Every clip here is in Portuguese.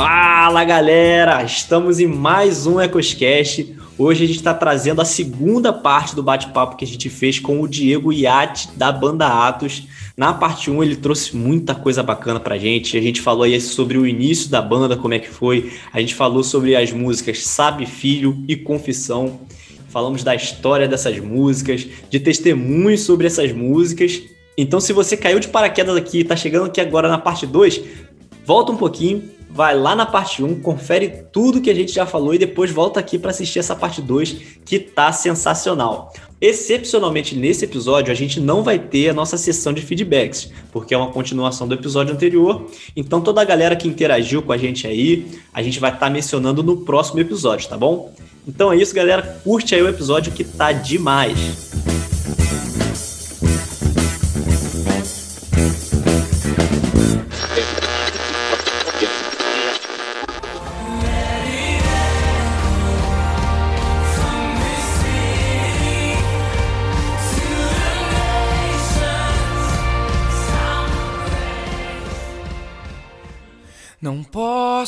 Fala galera, estamos em mais um EcosCast. Hoje a gente está trazendo a segunda parte do bate-papo que a gente fez com o Diego Iate da banda Atos. Na parte 1 ele trouxe muita coisa bacana pra gente. A gente falou aí sobre o início da banda, como é que foi. A gente falou sobre as músicas Sabe Filho e Confissão. Falamos da história dessas músicas, de testemunhos sobre essas músicas. Então, se você caiu de paraquedas aqui e tá chegando aqui agora na parte 2, volta um pouquinho, vai lá na parte 1, confere tudo que a gente já falou e depois volta aqui para assistir essa parte 2 que tá sensacional. Excepcionalmente nesse episódio, a gente não vai ter a nossa sessão de feedbacks, porque é uma continuação do episódio anterior. Então, toda a galera que interagiu com a gente aí, a gente vai estar tá mencionando no próximo episódio, tá bom? Então é isso, galera. Curte aí o episódio que tá demais.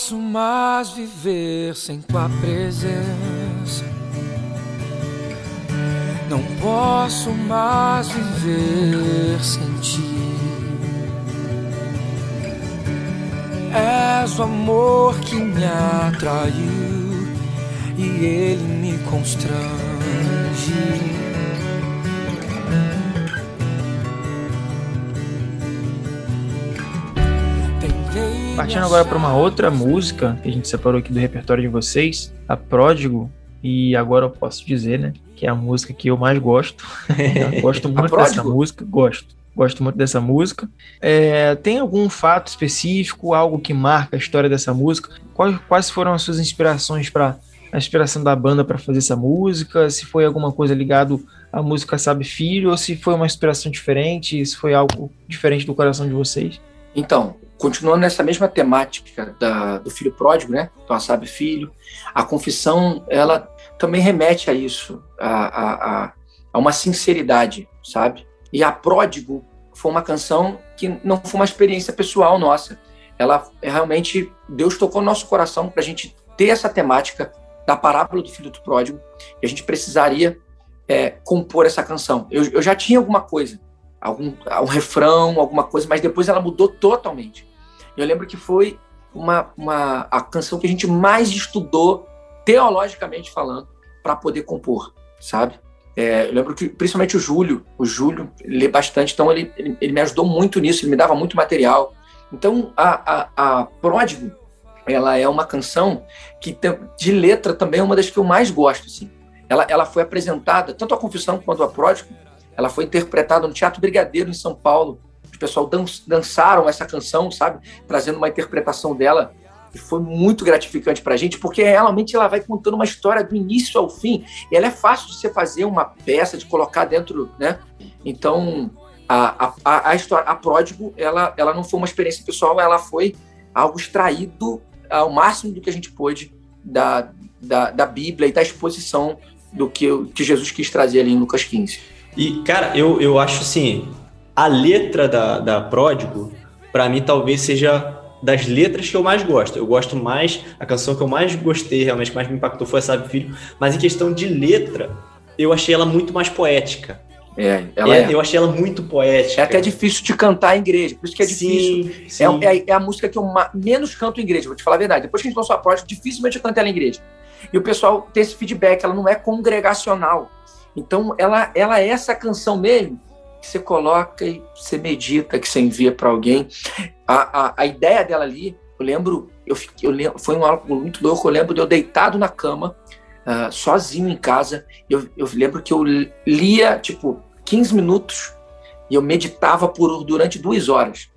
Posso mais viver sem tua presença. Não posso mais viver sem ti. És o amor que me atraiu e ele me constrange. Partindo agora para uma outra música que a gente separou aqui do repertório de vocês, a Pródigo, e agora eu posso dizer, né, que é a música que eu mais gosto. eu gosto muito dessa música, gosto. Gosto muito dessa música. É, tem algum fato específico, algo que marca a história dessa música? Quais, quais foram as suas inspirações para a inspiração da banda para fazer essa música? Se foi alguma coisa ligado à música Sabe Filho ou se foi uma inspiração diferente? Se foi algo diferente do coração de vocês? Então, continuando nessa mesma temática da, do filho pródigo, né? Então, sabe filho, a confissão ela também remete a isso, a, a, a, uma sinceridade, sabe? E a pródigo foi uma canção que não foi uma experiência pessoal nossa. Ela é realmente Deus tocou no nosso coração para a gente ter essa temática da parábola do filho do pródigo e a gente precisaria é, compor essa canção. Eu, eu já tinha alguma coisa, algum um refrão, alguma coisa, mas depois ela mudou totalmente. Eu lembro que foi uma, uma a canção que a gente mais estudou teologicamente falando para poder compor, sabe? É, eu lembro que principalmente o Júlio, o Júlio lê bastante, então ele, ele, ele, me ajudou muito nisso, ele me dava muito material. Então a, a, a Pródigo, ela é uma canção que de letra também é uma das que eu mais gosto, assim. Ela, ela foi apresentada, tanto a Confissão quanto a Pródigo, ela foi interpretada no Teatro Brigadeiro em São Paulo pessoal dan dançaram essa canção, sabe? Trazendo uma interpretação dela. E foi muito gratificante para a gente, porque realmente ela vai contando uma história do início ao fim. E ela é fácil de você fazer uma peça, de colocar dentro, né? Então, a, a, a história, a Pródigo, ela, ela não foi uma experiência pessoal, ela foi algo extraído ao máximo do que a gente pôde da, da, da Bíblia e da exposição do que, que Jesus quis trazer ali em Lucas 15. E, cara, eu, eu acho assim, a letra da, da Pródigo, para mim, talvez seja das letras que eu mais gosto. Eu gosto mais, a canção que eu mais gostei, realmente, que mais me impactou foi a Sabe Filho, mas em questão de letra, eu achei ela muito mais poética. É, ela é, é. Eu achei ela muito poética. É até difícil de cantar em igreja, por isso que é sim, difícil. Sim. É, é, é, a música que eu menos canto em igreja, vou te falar a verdade. Depois que a gente lançou a Pródigo, dificilmente eu canto ela em igreja. E o pessoal tem esse feedback, ela não é congregacional. Então, ela, ela é essa canção mesmo que você coloca e você medita, que você envia para alguém. A, a, a, ideia dela ali, eu lembro, eu, eu lembro, foi um algo muito louco, eu lembro de eu deitado na cama, uh, sozinho em casa, eu, eu lembro que eu lia, tipo, 15 minutos e eu meditava por durante duas horas.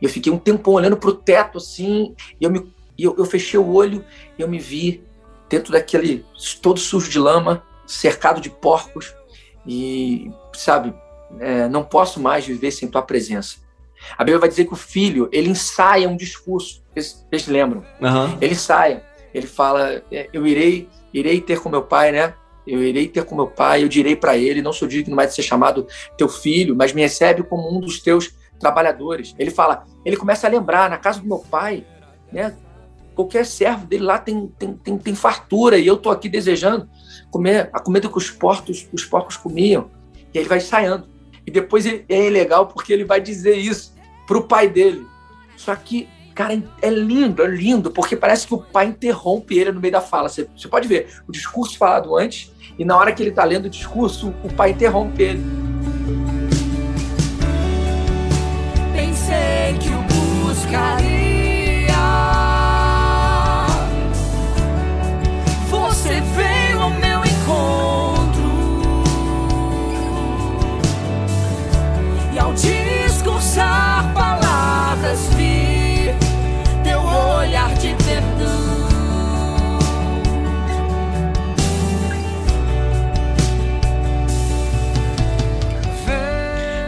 Eu fiquei um tempo olhando para o teto assim, e eu, me, eu, eu fechei o olho e eu me vi dentro daquele todo sujo de lama, cercado de porcos e sabe é, não posso mais viver sem tua presença. A Bíblia vai dizer que o filho, ele ensaia um discurso, vocês, vocês lembram? Uhum. Ele ensaia, ele fala, é, eu irei, irei ter com meu pai, né? Eu irei ter com meu pai, eu direi para ele, não sou digno mais de ser chamado teu filho, mas me recebe como um dos teus trabalhadores. Ele fala, ele começa a lembrar, na casa do meu pai, né? qualquer servo dele lá tem, tem, tem, tem fartura e eu tô aqui desejando comer a comida que os porcos, os porcos comiam. E ele vai ensaiando. E depois é legal porque ele vai dizer isso pro pai dele. Só que, cara, é lindo, é lindo, porque parece que o pai interrompe ele no meio da fala. Você, você pode ver o discurso falado antes, e na hora que ele está lendo o discurso, o pai interrompe ele. Pensei que o buscaria.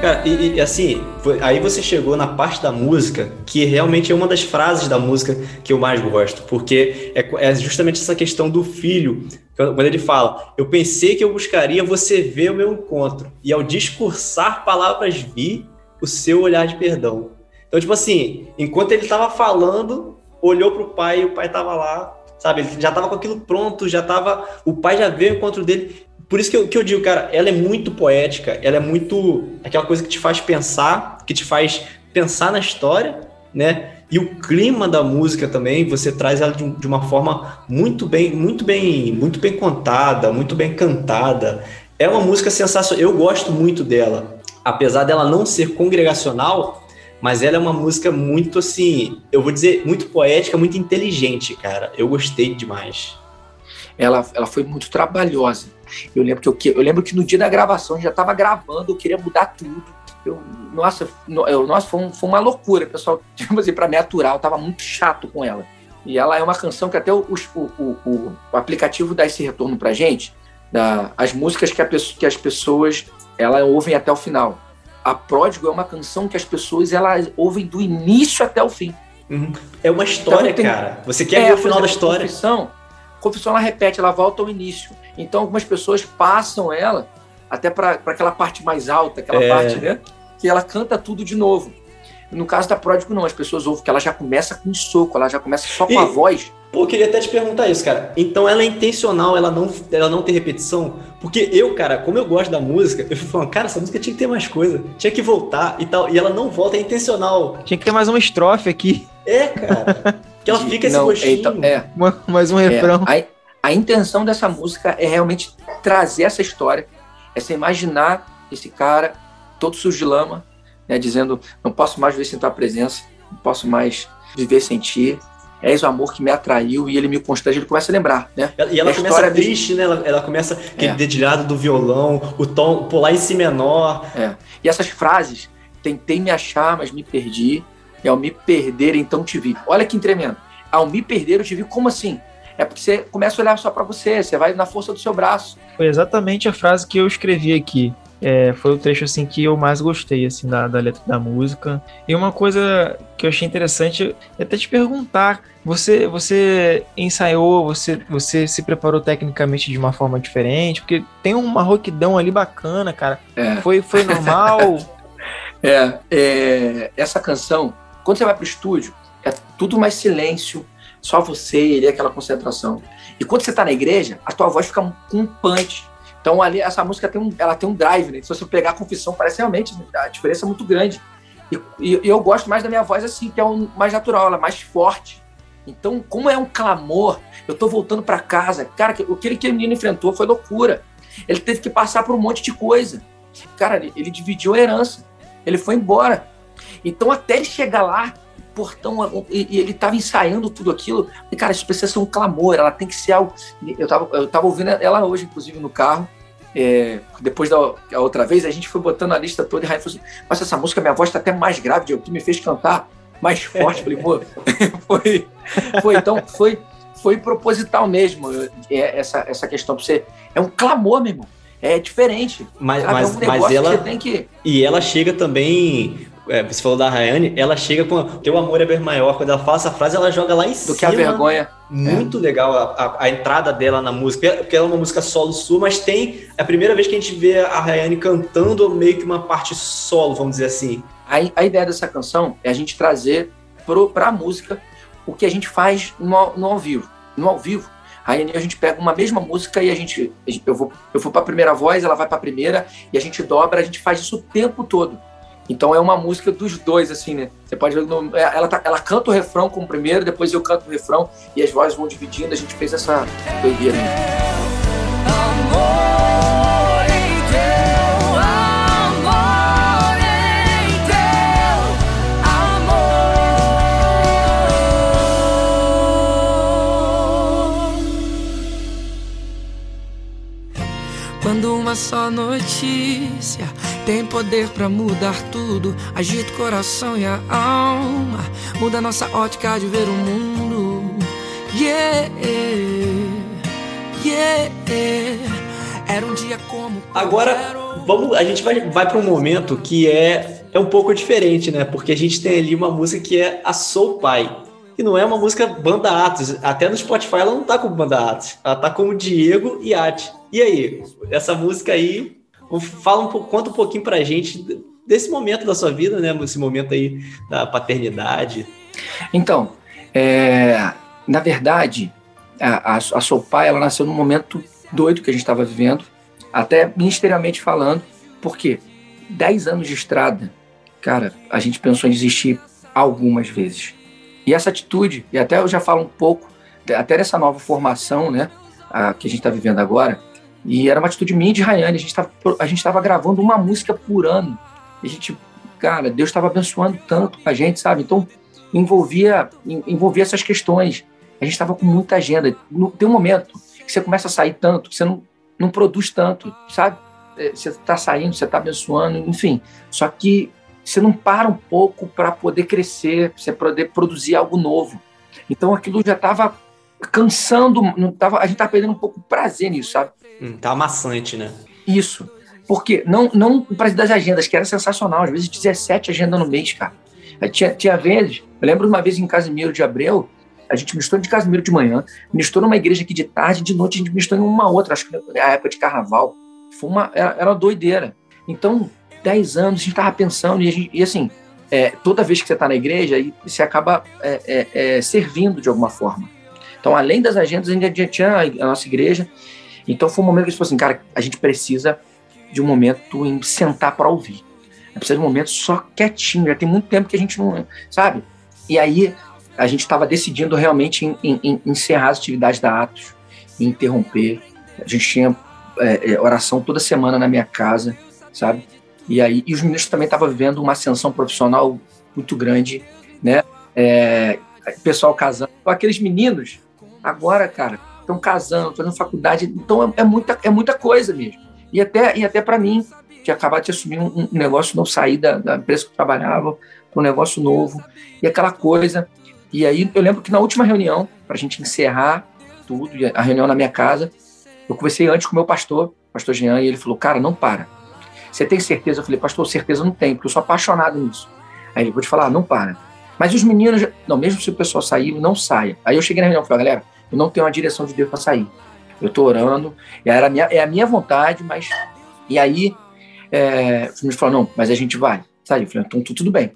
Cara, e, e, assim, aí você chegou na parte da música que realmente é uma das frases da música que eu mais gosto, porque é, é justamente essa questão do filho, quando ele fala: Eu pensei que eu buscaria você ver o meu encontro, e ao discursar palavras vi o seu olhar de perdão. Então, tipo assim, enquanto ele tava falando, olhou pro pai e o pai tava lá, sabe? Ele já tava com aquilo pronto, já tava. O pai já veio ao encontro dele. Por isso que eu, que eu digo, cara, ela é muito poética, ela é muito aquela coisa que te faz pensar, que te faz pensar na história, né? E o clima da música também, você traz ela de, de uma forma muito bem, muito bem, muito bem contada, muito bem cantada. É uma música sensacional, eu gosto muito dela. Apesar dela não ser congregacional, mas ela é uma música muito assim, eu vou dizer, muito poética, muito inteligente, cara. Eu gostei demais. Ela, ela foi muito trabalhosa. Eu lembro que eu, eu lembro que no dia da gravação eu já estava gravando, eu queria mudar tudo. Eu, nossa, no- eu, nossa foi, um- foi uma loucura, pessoal. Tipo assim, para me aturar, eu tava muito chato com ela. E ela é uma canção que até o, o, o, o- aplicativo dá esse retorno pra gente, da, as músicas que, pessoa- que as pessoas ela ouvem até o final. A Pródigo é uma canção que as pessoas elas ouvem do início até o fim. É uma história, Então, tem- cara. Você quer É, ver o final da exemplo, história? Confissão, confissão ela repete, ela volta ao início. Então algumas pessoas passam ela até para aquela parte mais alta, aquela É. parte, né? Que ela canta tudo de novo. No caso da Pródigo, não, as pessoas ouvem que ela já começa com soco, ela já começa só com E- a voz. Pô, eu queria até te perguntar isso, cara. Então ela é intencional, ela não, ela não ter repetição? Porque eu, cara, como eu gosto da música, eu fico falando, cara, essa música tinha que ter mais coisa, tinha que voltar e tal. E ela não volta, é intencional. Tinha que ter mais uma estrofe aqui, É, cara. Que ela fica esse não, gostinho. então, é, uma- mais um É, refrão. a, a intenção dessa música é realmente trazer essa história, é você imaginar esse cara todo sujo de lama, né, dizendo: não posso mais viver sem tua presença, não posso mais viver sem ti. És o amor que me atraiu e ele me constrange. Ele começa a lembrar, né? Ela- E ela A começa história triste, né? Ela, ela começa aquele É. dedilhado do violão, o tom, pular em si menor. E essas frases: tentei me achar, mas me perdi, e ao me perder, então te vi. Olha que tremendo. Ao me perder, eu te vi. Como assim? É porque você começa a olhar só para você, você vai na força do seu braço. Foi exatamente a frase que eu escrevi aqui. É, foi o trecho assim que eu mais gostei assim da, da letra da música. E uma coisa que eu achei interessante é até te perguntar, você você ensaiou, você você se preparou tecnicamente de uma forma diferente, porque tem uma roquidão ali bacana, cara. É. Foi foi normal? É, é, essa canção, quando você vai pro estúdio, é tudo mais silêncio, só você e ele, aquela concentração. E quando você tá na igreja, a tua voz fica com um punch. Então ali essa música tem um, ela tem um drive, né? Se você pegar a confissão, parece realmente a diferença é muito grande. E, e- eu gosto mais da minha voz assim, que é um, mais natural, ela é mais forte. Então, como é um clamor, eu tô voltando para casa. Cara, que- o que aquele menino enfrentou foi loucura. Ele teve que passar por um monte de coisa. Cara, ele, ele dividiu a herança. Ele foi embora. Então, até ele chegar lá, o portão, e, e ele tava ensaiando tudo aquilo. E, cara, isso precisa ser um clamor, ela tem que ser algo. Eu tava, eu tava ouvindo ela hoje, inclusive, no carro. É, depois da outra vez, a gente foi botando a lista toda e Rainha falou assim: Mas essa música, minha voz tá até mais grave, Diego. Tu me fez cantar mais forte. Falei, pô, foi, foi. Então, foi, foi proposital mesmo é, essa, essa questão você. É um clamor, meu irmão. É diferente. Mas, sabe? mas, é um mas ela. que que. E ela chega também. É, você falou da Rayane, ela chega com teu amor é bem maior. Quando ela fala essa frase, ela joga lá em Do cima. que a vergonha. Muito legal a, a- a entrada dela na música, porque ela é uma música solo sua, mas tem é a primeira vez que a gente vê a Rayane cantando meio que uma parte solo, vamos dizer assim. A, a ideia dessa canção é a gente trazer para a música o que a gente faz no, no ao vivo. No ao vivo, aí a gente pega uma mesma música e a gente eu vou eu vou para a primeira voz, ela vai para a primeira e a gente dobra, a gente faz isso o tempo todo. Então é uma música dos dois assim, né? Você pode ver é, ela tá, ela canta o refrão como primeiro, depois eu canto o refrão e as vozes vão dividindo, a gente fez essa doideira. Amor. Quando uma só notícia tem poder para mudar tudo, agita o coração e a alma, muda nossa ótica de ver o mundo. Yeah, yeah. Era um dia como. Agora, vamos, a gente vai, vai para um momento que é, é um pouco diferente, né? Porque a gente tem ali uma música que é a Soul Pai. E não é uma música banda Atos. Até no Spotify ela não tá como banda Atos. Ela tá como Diego e Ati. E aí, essa música aí, fala um pouco, conta um pouquinho pra gente desse momento da sua vida, né? Esse momento aí da paternidade. Então, é, na verdade, a, a, a ela nasceu num momento doido que a gente estava vivendo, até ministerialmente falando, porque 10 anos de estrada, cara, a gente pensou em desistir algumas vezes. E essa atitude, e até eu já falo um pouco, até nessa nova formação, né, a, que a gente está vivendo agora, e era uma atitude minha de Rayane, a gente estava gravando uma música por ano, e a gente, cara, Deus estava abençoando tanto a gente, sabe? Então, envolvia, envolvia essas questões. A gente estava com muita agenda. Tem um momento que você começa a sair tanto, que você não, não produz tanto, sabe? É, você está saindo, você está abençoando, enfim. Só que você não para um pouco para poder crescer, para você poder produzir algo novo. Então aquilo já estava cansando, não tava, a gente estava perdendo um pouco prazer nisso, sabe? Hum, tá amassante, né? Isso. Porque não, não o prazer das agendas, que era sensacional, às vezes 17 agendas no mês, cara. Tinha, tinha vezes, eu lembro uma vez em Casimiro de Abreu, a gente ministrou de Casimiro de manhã, ministrou numa igreja aqui de tarde, de noite a gente ministrou em uma outra, acho que na época de carnaval. Foi uma, era, era uma doideira. Então, 10 anos, a gente estava pensando, e, gente, e assim, é, toda vez que você está na igreja, você acaba é, é, é, servindo de alguma forma. Então, além das agendas, a gente tinha a nossa igreja. Então, foi um momento que a gente falou assim, cara, a gente precisa de um momento em sentar para ouvir. Precisa de um momento só quietinho. Já tem muito tempo que a gente não. Sabe? E aí, a gente estava decidindo realmente em, em, em, encerrar as atividades da Atos, interromper. A gente tinha é, é, oração toda semana na minha casa, sabe? E aí, e os meninos também estavam vivendo uma ascensão profissional muito grande, né? É, pessoal casando. Aqueles meninos, agora, cara, estão casando, fazendo faculdade. Então, é, é, muita, é muita coisa mesmo. E até, e até para mim, que acabar de assumir um, um negócio novo, sair da, da empresa que eu trabalhava um negócio novo. E aquela coisa. E aí, eu lembro que na última reunião, para a gente encerrar tudo, a reunião na minha casa, eu conversei antes com o meu pastor, pastor Jean, e ele falou: Cara, não para você tem certeza? Eu falei, pastor, certeza não tem, porque eu sou apaixonado nisso. Aí ele, vou te falar, não para. Mas os meninos, não, mesmo se o pessoal sair, não saia. Aí eu cheguei na reunião e falei, galera, eu não tenho uma direção de Deus para sair. Eu estou orando, era a minha, é a minha vontade, mas. E aí, é, os meninos falaram, não, mas a gente vai. Saiu. Eu falei, então tudo bem.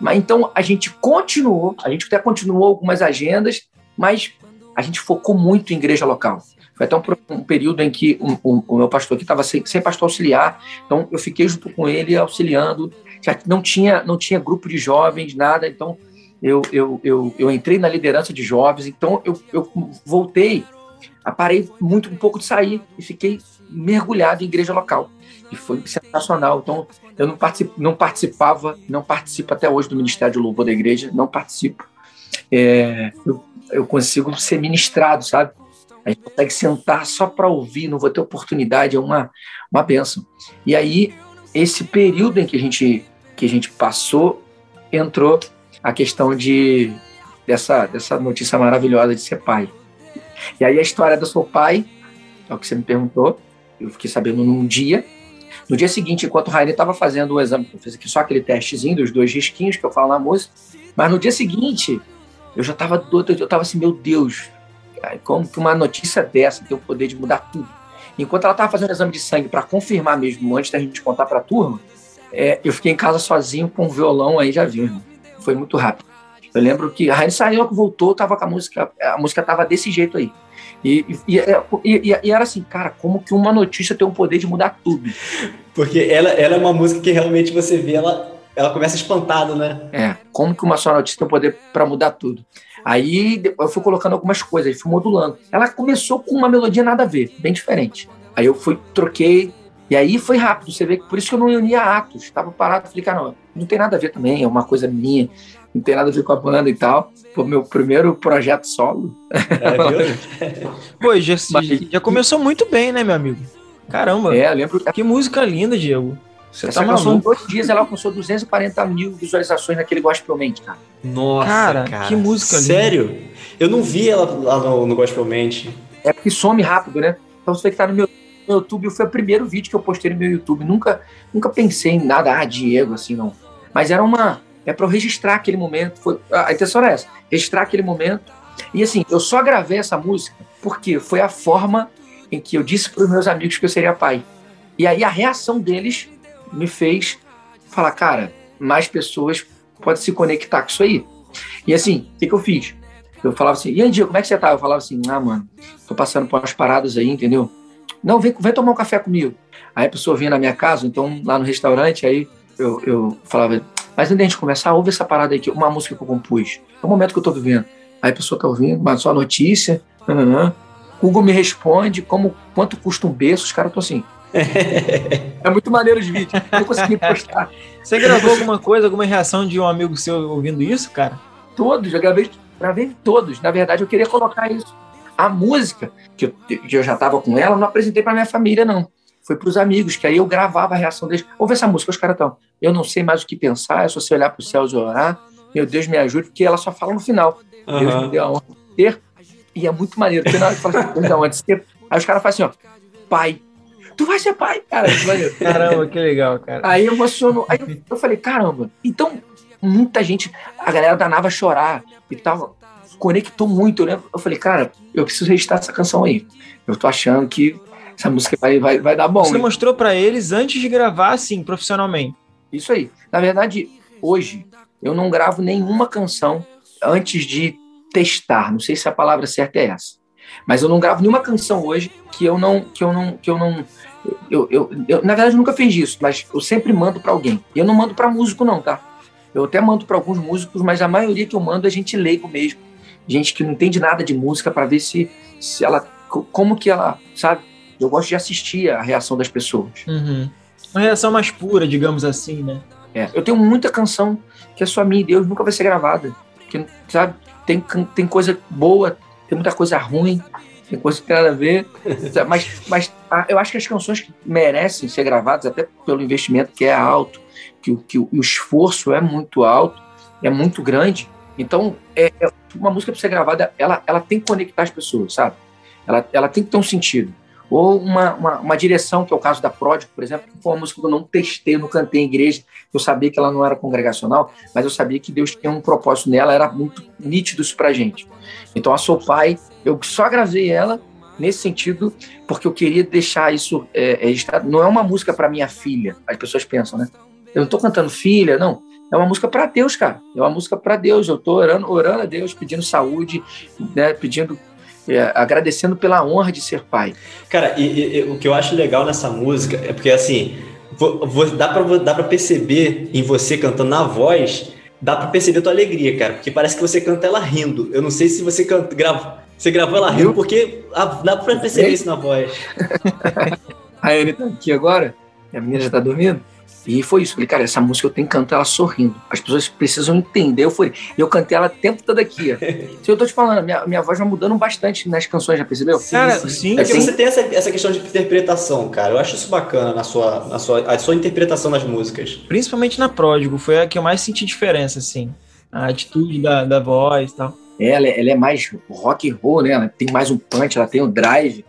Mas então a gente continuou, a gente até continuou algumas agendas, mas a gente focou muito em igreja local. Foi até um, um período em que um, um, o meu pastor aqui estava sem, sem, pastor auxiliar, então eu fiquei junto com ele auxiliando. Já não tinha, não tinha grupo de jovens, nada, então eu, eu, eu, eu entrei na liderança de jovens, então eu, eu voltei, parei muito um pouco de sair e fiquei mergulhado em igreja local. E foi sensacional. Então, eu não, particip, não participava, não participo até hoje do Ministério de Louvor da Igreja, não participo. É, eu, eu consigo ser ministrado, sabe? A gente consegue sentar só para ouvir, não vou ter oportunidade, é uma, uma benção. E aí, esse período em que a gente, que a gente passou, entrou a questão de dessa, dessa notícia maravilhosa de ser pai. E aí a história do seu pai, é o que você me perguntou, eu fiquei sabendo num dia. No dia seguinte, enquanto o Rainer estava fazendo o exame, eu fiz aqui só aquele testezinho dos dois risquinhos que eu falo na música, mas no dia seguinte, eu já estava doido, eu estava assim, meu Deus, como que uma notícia dessa tem o poder de mudar tudo? Enquanto ela estava fazendo o exame de sangue para confirmar mesmo, antes da gente contar para a turma, é, eu fiquei em casa sozinho com o violão aí, já viu, irmão. Foi muito rápido. Eu lembro que a Rainha saiu, voltou, tava com a música, a música tava desse jeito aí. E, e, e, e, era assim, cara, como que uma notícia tem o poder de mudar tudo? Porque ela, ela é uma música que realmente você vê, ela, ela começa espantado, né? É, como que uma só notícia tem o poder para mudar tudo? Aí eu fui colocando algumas coisas, fui modulando. Ela começou com uma melodia nada a ver, bem diferente. Aí eu fui, troquei, e aí foi rápido. Você vê que por isso que eu não unia atos. Estava parado, falei, cara, não, não tem nada a ver também, é uma coisa minha, não tem nada a ver com a banda e tal. Foi meu primeiro projeto solo. É, Pô, já, já começou muito bem, né, meu amigo? Caramba. É, lembro. Que música linda, Diego. Você Essa tá canção, em dois dias, ela alcançou 240 mil visualizações naquele Gospelmente, cara. Nossa, cara, cara, que música linda. Sério? Eu não vi ela lá no, no Gospelmente. É porque some rápido, né? Então você tem que estar no meu, no YouTube. Foi o primeiro vídeo que eu postei no meu YouTube. Nunca, nunca pensei em nada, ah, Diego, assim, não. Mas era uma... É para eu registrar aquele momento. Foi, a intenção era essa. Registrar aquele momento. E assim, eu só gravei essa música porque foi a forma em que eu disse para os meus amigos que eu seria pai. E aí a reação deles me fez falar, cara, mais pessoas podem se conectar com isso aí. E assim, o que, que eu fiz? Eu falava assim, e Andy, como é que você tá? Eu falava assim, ah, mano, tô passando por umas paradas aí, entendeu? Não, vem, vem tomar um café comigo. Aí a pessoa vinha na minha casa, então lá no restaurante, aí eu, eu falava, mas antes de a gente começar, ouve essa parada aí, uma música que eu compus. É o momento que eu tô vivendo. Aí a pessoa tá ouvindo, mas só notícia. Google me responde como quanto custa um berço, os caras estão assim, é muito maneiro os vídeos. Não consegui postar. Você gravou alguma coisa, alguma reação de um amigo seu ouvindo isso, cara? Todos, eu gravei, gravei todos. Na verdade, eu queria colocar isso. A música, que eu, que eu já estava com ela, não apresentei para minha família, não. Foi para os amigos, que aí eu gravava a reação deles. Ouve essa música, os caras estão. Eu não sei mais o que pensar, é só você olhar para os céus e orar. Meu Deus me ajude, porque ela só fala no final. Uhum. Deus me deu a honra de ter. E é muito maneiro, porque na hora que fala assim, Deus me deu a honra de ter. Aí os caras fazem assim, ó, pai, tu vai ser pai, cara. Caramba, que legal, cara. Aí emocionou. Aí eu, falei, caramba. Então, muita gente, a galera da Nava chorar e tal, conectou muito. Eu, eu falei, cara, eu preciso registrar essa canção aí. Eu tô achando que essa música vai, vai, vai dar bom. Você hein? mostrou para eles antes de gravar, assim, profissionalmente. Isso aí. Na verdade, hoje, eu não gravo nenhuma canção antes de testar. Não sei se a palavra certa é essa. Mas eu não gravo nenhuma canção hoje que eu não que eu não que eu não eu, eu, eu, na verdade, nunca fiz isso, mas eu sempre mando para alguém. E eu não mando para músico, não, tá? Eu até mando para alguns músicos, mas a maioria que eu mando é gente leigo mesmo. Gente que não entende nada de música para ver se, se ela. Como que ela. Sabe? Eu gosto de assistir a reação das pessoas. Uhum. Uma reação mais pura, digamos assim, né? É, eu tenho muita canção que é só minha e Deus, nunca vai ser gravada. Que, sabe? Tem, tem coisa boa, tem muita coisa ruim, tem coisa que tem nada a ver. mas, mas eu acho que as canções que merecem ser gravadas, até pelo investimento que é alto, que, que o esforço é muito alto, é muito grande. Então, é, é uma música para ser gravada, ela, ela tem que conectar as pessoas, sabe? Ela, ela tem que ter um sentido. Ou uma, uma, uma, direção, que é o caso da Pródigo, por exemplo, que foi uma música que eu não testei, não cantei em igreja, eu sabia que ela não era congregacional, mas eu sabia que Deus tinha um propósito nela, era muito nítido isso pra gente. Então a Sou Pai, eu só gravei ela nesse sentido, porque eu queria deixar isso é, registrado. Não é uma música para minha filha, as pessoas pensam, né? Eu não tô cantando filha, não. É uma música para Deus, cara. É uma música para Deus. Eu tô orando, orando a Deus, pedindo saúde, né? pedindo é, agradecendo pela honra de ser pai. Cara, e, e, o que eu acho legal nessa música é porque, assim, vou, vou, dá, pra, dá pra perceber em você cantando na voz, dá pra perceber a tua alegria, cara, porque parece que você canta ela rindo. Eu não sei se você canta, grava, você gravou ela rindo, porque dá pra perceber isso na voz. a Anne tá aqui agora, a menina já tá dormindo. E foi isso. Falei, cara, essa música eu tenho que cantar ela sorrindo. As pessoas precisam entender. Eu falei, eu cantei ela o tempo todo aqui. Se eu tô te falando, minha, minha voz vai mudando bastante nas canções, já percebeu? Sim, cara, sim. sim. É porque você tem essa, essa questão de interpretação, cara. Eu acho isso bacana na sua, na sua, a sua interpretação das músicas. Principalmente na Pródigo, foi a que eu mais senti diferença, assim. A atitude da, da voz e tal. Ela, ela é mais rock and roll, né? Ela tem mais um punch, ela tem o um drive.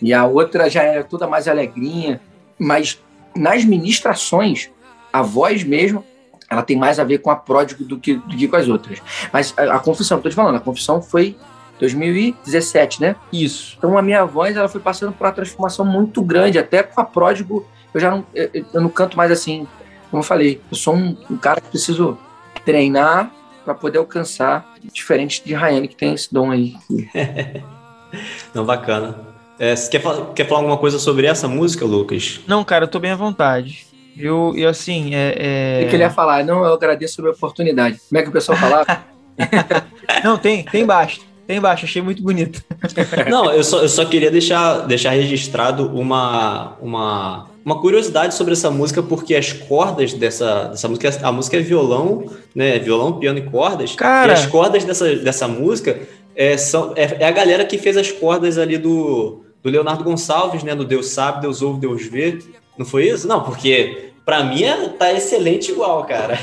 E a outra já é toda mais alegrinha. Mas nas ministrações, a voz mesmo, ela tem mais a ver com a pródigo do que, do que com as outras. Mas a, a confissão, estou te falando, a confissão foi 2017, né? Isso. Então a minha voz ela foi passando por uma transformação muito grande, até com a pródigo eu já não, eu, eu não canto mais assim, como eu falei, eu sou um, um cara que preciso treinar para poder alcançar, diferente de Rayane, que tem esse dom aí. Não, bacana. É, você quer, falar, quer falar alguma coisa sobre essa música, Lucas? Não, cara, eu tô bem à vontade. Eu, eu assim, é. é... O que ele ia falar? Não, eu agradeço a oportunidade. Como é que o pessoal falava? Não, tem, tem baixo. Tem baixo, achei muito bonito. Não, eu só, eu só queria deixar, deixar registrado uma, uma, uma curiosidade sobre essa música, porque as cordas dessa, dessa música, a música é violão, né? Violão, piano e cordas. Cara. E as cordas dessa, dessa música é, são, é, é a galera que fez as cordas ali do, do Leonardo Gonçalves, né? Do Deus sabe, Deus ouve, Deus vê. Não foi isso? Não, porque para mim é, tá excelente igual, cara.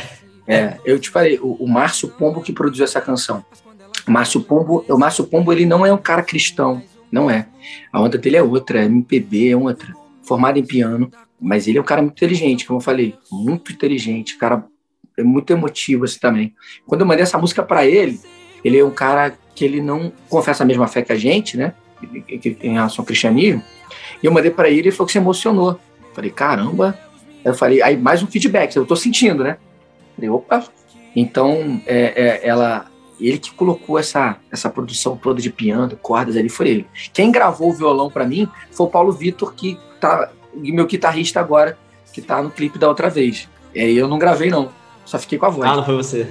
É, eu te falei, o, o Márcio Pombo que produziu essa canção. O Márcio Pombo, o Márcio Pombo ele não é um cara cristão, não é. A onda dele é outra, é MPB é outra, formado em piano, mas ele é um cara muito inteligente, como eu falei, muito inteligente, cara é muito emotivo assim também. Quando eu mandei essa música para ele, ele é um cara que ele não confessa a mesma fé que a gente, né? Em relação ao cristianismo. E eu mandei para ele e ele falou que se emocionou. Falei, caramba. Eu falei, aí mais um feedback, eu tô sentindo, né? Falei, opa. Então, é, é, ela, ele que colocou essa, essa produção toda de piano, cordas ali, foi ele. Quem gravou o violão para mim foi o Paulo Vitor, que tá, meu guitarrista agora, que tá no clipe da outra vez. E aí eu não gravei, não. Só fiquei com a voz. Ah, não foi você.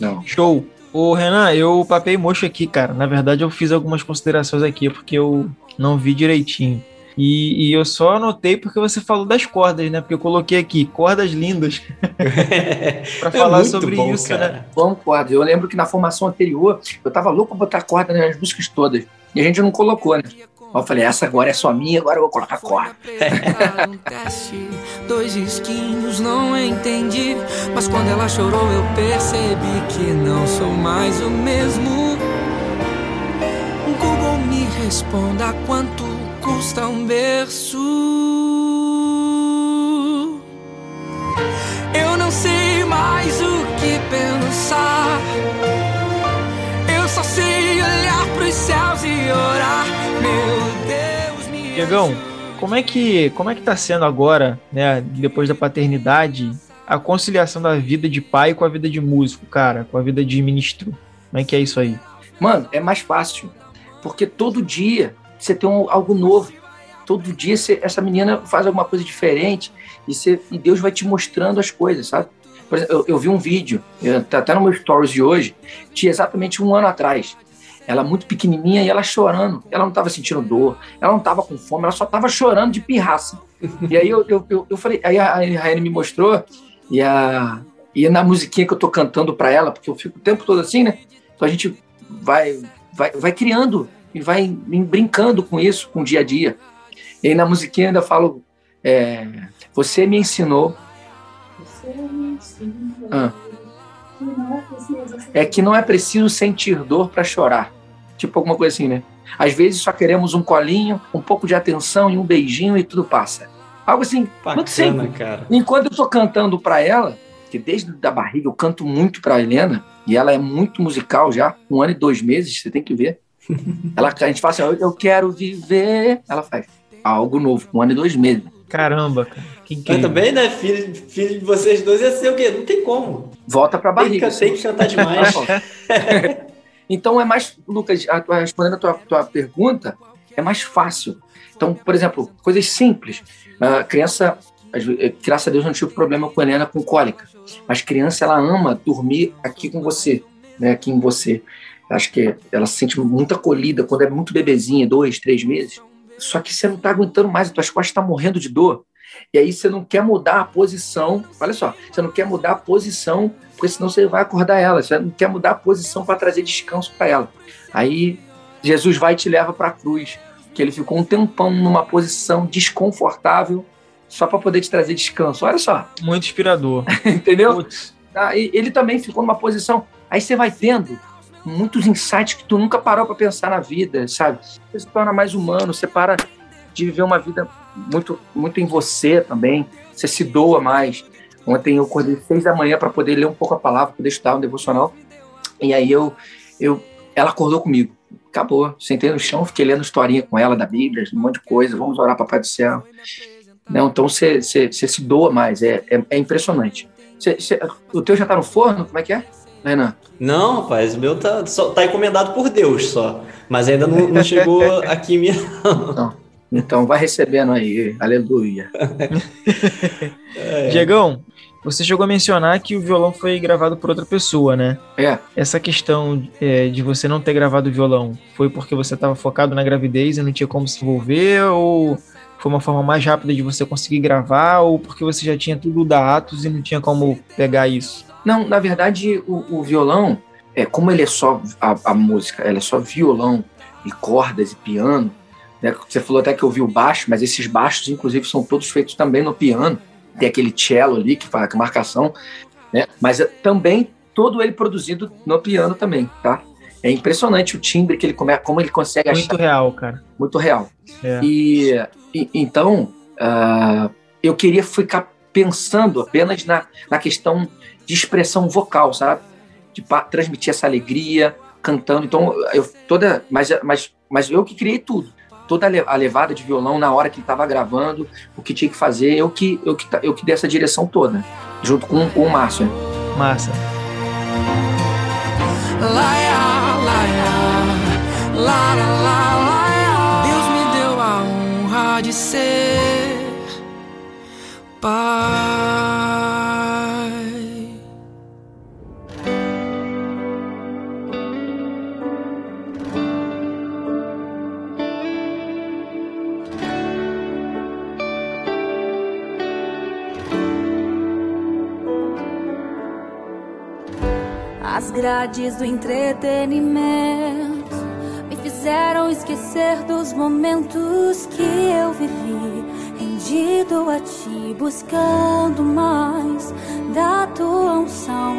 Não. Show. Ô, Renan, eu papei mocho aqui, cara. Na verdade, eu fiz algumas considerações aqui, porque eu não vi direitinho. E, e, eu só anotei porque você falou das cordas, né? Porque eu coloquei aqui cordas lindas para é falar sobre bom, isso, cara. né? Bom, cordas. Eu lembro que na formação anterior eu tava louco pra botar corda nas músicas todas e a gente não colocou, né? Eu falei, essa agora é só minha, agora eu vou colocar corda. teste, dois esquinhos, não entendi. Mas quando ela chorou, eu percebi que não sou mais o mesmo. Google me responda quanto custa um berço. Eu não sei mais o que pensar. Eu só sei olhar pros céus e orar. Meu Deus, me Diegão, como é que como é que tá sendo agora, né, depois da paternidade, a conciliação da vida de pai com a vida de músico, cara, com a vida de ministro? Como é que é isso aí? Mano, é mais fácil, porque todo dia você tem um, algo novo. Todo dia você, essa menina faz alguma coisa diferente e, você, e Deus vai te mostrando as coisas, sabe? Por exemplo, eu, eu vi um vídeo, tá até no meu stories de hoje, tinha exatamente um ano atrás. Ela muito pequenininha e ela chorando. Ela não estava sentindo dor, ela não estava com fome, ela só estava chorando de pirraça. e aí eu, eu, eu, eu falei, aí a Raine me mostrou e, a, e na musiquinha que eu tô cantando para ela, porque eu fico o tempo todo assim, né? Então a gente vai, vai, vai criando e vai brincando com isso, com o dia a dia. E aí na musiquinha ainda falo, é, você me ensinou. Você me ensinou. Ah, é que não é preciso sentir dor para chorar. Tipo alguma coisa assim, né? Às vezes só queremos um colinho, um pouco de atenção e um beijinho e tudo passa. Algo assim, Bacana, muito simples. Cara. Enquanto eu tô cantando para ela, que desde da barriga eu canto muito para Helena, e ela é muito musical já, um ano e dois meses, você tem que ver. Ela, a gente fala assim, eu quero viver. Ela faz algo novo, um ano e dois meses. Caramba, cara. Que Mas também, né? Filho, filho de vocês dois ia ser o quê? Não tem como. Volta pra barriga. Tem que, tem que cantar demais. então é mais, Lucas, respondendo a tua, tua pergunta, é mais fácil. Então, por exemplo, coisas simples. A criança, graças a Deus, não tive problema com a Helena com cólica. Mas criança, ela ama dormir aqui com você, né? Aqui em você. Acho que ela se sente muito acolhida quando é muito bebezinha, dois, três meses. Só que você não está aguentando mais, as tuas costas estão tá morrendo de dor. E aí você não quer mudar a posição. Olha só, você não quer mudar a posição, porque senão você vai acordar ela. Você não quer mudar a posição para trazer descanso para ela. Aí Jesus vai e te leva para a cruz, que ele ficou um tempão numa posição desconfortável só para poder te trazer descanso. Olha só. Muito inspirador. Entendeu? Ah, ele também ficou numa posição. Aí você vai tendo muitos insights que tu nunca parou para pensar na vida, sabe? Você se torna mais humano, você para de viver uma vida muito, muito em você também, você se doa mais. Ontem eu acordei seis da manhã para poder ler um pouco a palavra, poder estudar um devocional, e aí eu, eu, ela acordou comigo. Acabou, sentei no chão, fiquei lendo historinha com ela da Bíblia, um monte de coisa, vamos orar para Pai do Céu. Não, então você, se doa mais, é, é, é impressionante. O teu já está no forno? Como é que é? Renan? Não, rapaz, o meu tá, só, tá encomendado por Deus só. Mas ainda não, não chegou aqui em mim, não. não. Então vai recebendo aí, aleluia. é. Diegão, você chegou a mencionar que o violão foi gravado por outra pessoa, né? É. Essa questão é, de você não ter gravado o violão foi porque você estava focado na gravidez e não tinha como se envolver? Ou foi uma forma mais rápida de você conseguir gravar? Ou porque você já tinha tudo da Atos e não tinha como pegar isso? Não, na verdade, o, o violão, é, como ele é só a, a música, ela é só violão e cordas e piano? Você falou até que eu vi o baixo, mas esses baixos, inclusive, são todos feitos também no piano. Tem aquele cello ali que faz a marcação, né? Mas é, também todo ele produzido no piano também, tá? É impressionante o timbre que ele come, como ele consegue Muito achar. real, cara. Muito real. É. E, e, então uh, eu queria ficar pensando apenas na, na questão de expressão vocal, sabe? De transmitir essa alegria cantando. Então eu toda, mas mas mas eu que criei tudo toda a levada de violão na hora que ele estava gravando, o que tinha que fazer, eu que, eu que, eu que dei essa direção toda, junto com, com o Márcio. Massa. Deus me deu a honra de ser pai. As grades do entretenimento me fizeram esquecer dos momentos que eu vivi, rendido a ti, buscando mais da tua unção.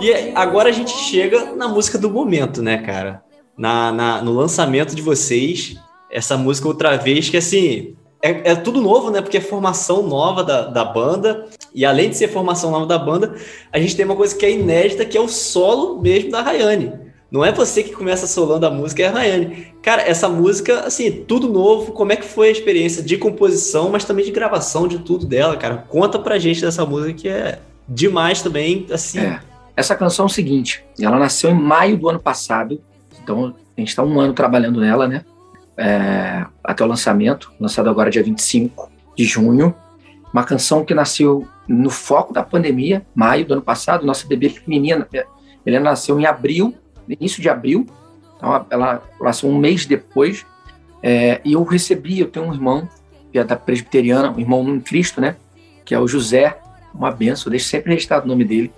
E agora a gente chega na música do momento, né, cara? Na, na, no lançamento de vocês, essa música outra vez, que assim, é, é, tudo novo, né? Porque é formação nova da, da banda. E além de ser formação nova da banda, a gente tem uma coisa que é inédita, que é o solo mesmo da Rayane. Não é você que começa solando a música, é a Rayane. Cara, essa música, assim, tudo novo. Como é que foi a experiência de composição, mas também de gravação de tudo dela, cara? Conta pra gente dessa música que é demais também, assim. É. Essa canção é o seguinte, ela nasceu em maio do ano passado, então a gente está um ano trabalhando nela, né? É, até o lançamento, lançado agora dia 25 de junho. Uma canção que nasceu no foco da pandemia, maio do ano passado. Nossa bebê pequenininha, ela nasceu em abril, início de abril. Então ela nasceu um mês depois. É, e eu recebi, eu tenho um irmão, que é da presbiteriana, um irmão em Cristo, né? Que é o José, uma benção, deixo sempre registrado o nome dele.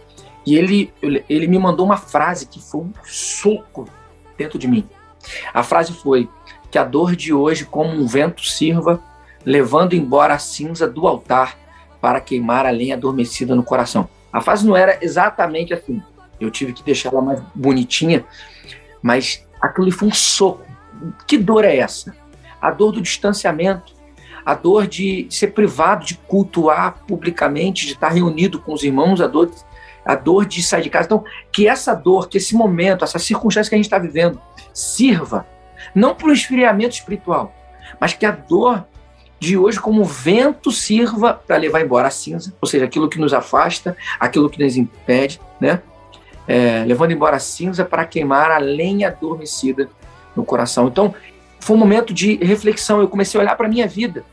E ele, ele me mandou uma frase que foi um soco dentro de mim. A frase foi: que a dor de hoje, como um vento, sirva, levando embora a cinza do altar para queimar a lenha adormecida no coração. A frase não era exatamente assim. Eu tive que deixar ela mais bonitinha, mas aquilo foi um soco. Que dor é essa? A dor do distanciamento, a dor de ser privado de cultuar publicamente, de estar reunido com os irmãos, a dor, a dor de sair de casa. Então, que essa dor, que esse momento, essa circunstância que a gente está vivendo, sirva não para o esfriamento espiritual, mas que a dor de hoje, como vento, sirva para levar embora a cinza, ou seja, aquilo que nos afasta, aquilo que nos impede, né? É, levando embora a cinza para queimar a lenha adormecida no coração. Então, foi um momento de reflexão. Eu comecei a olhar para a minha vida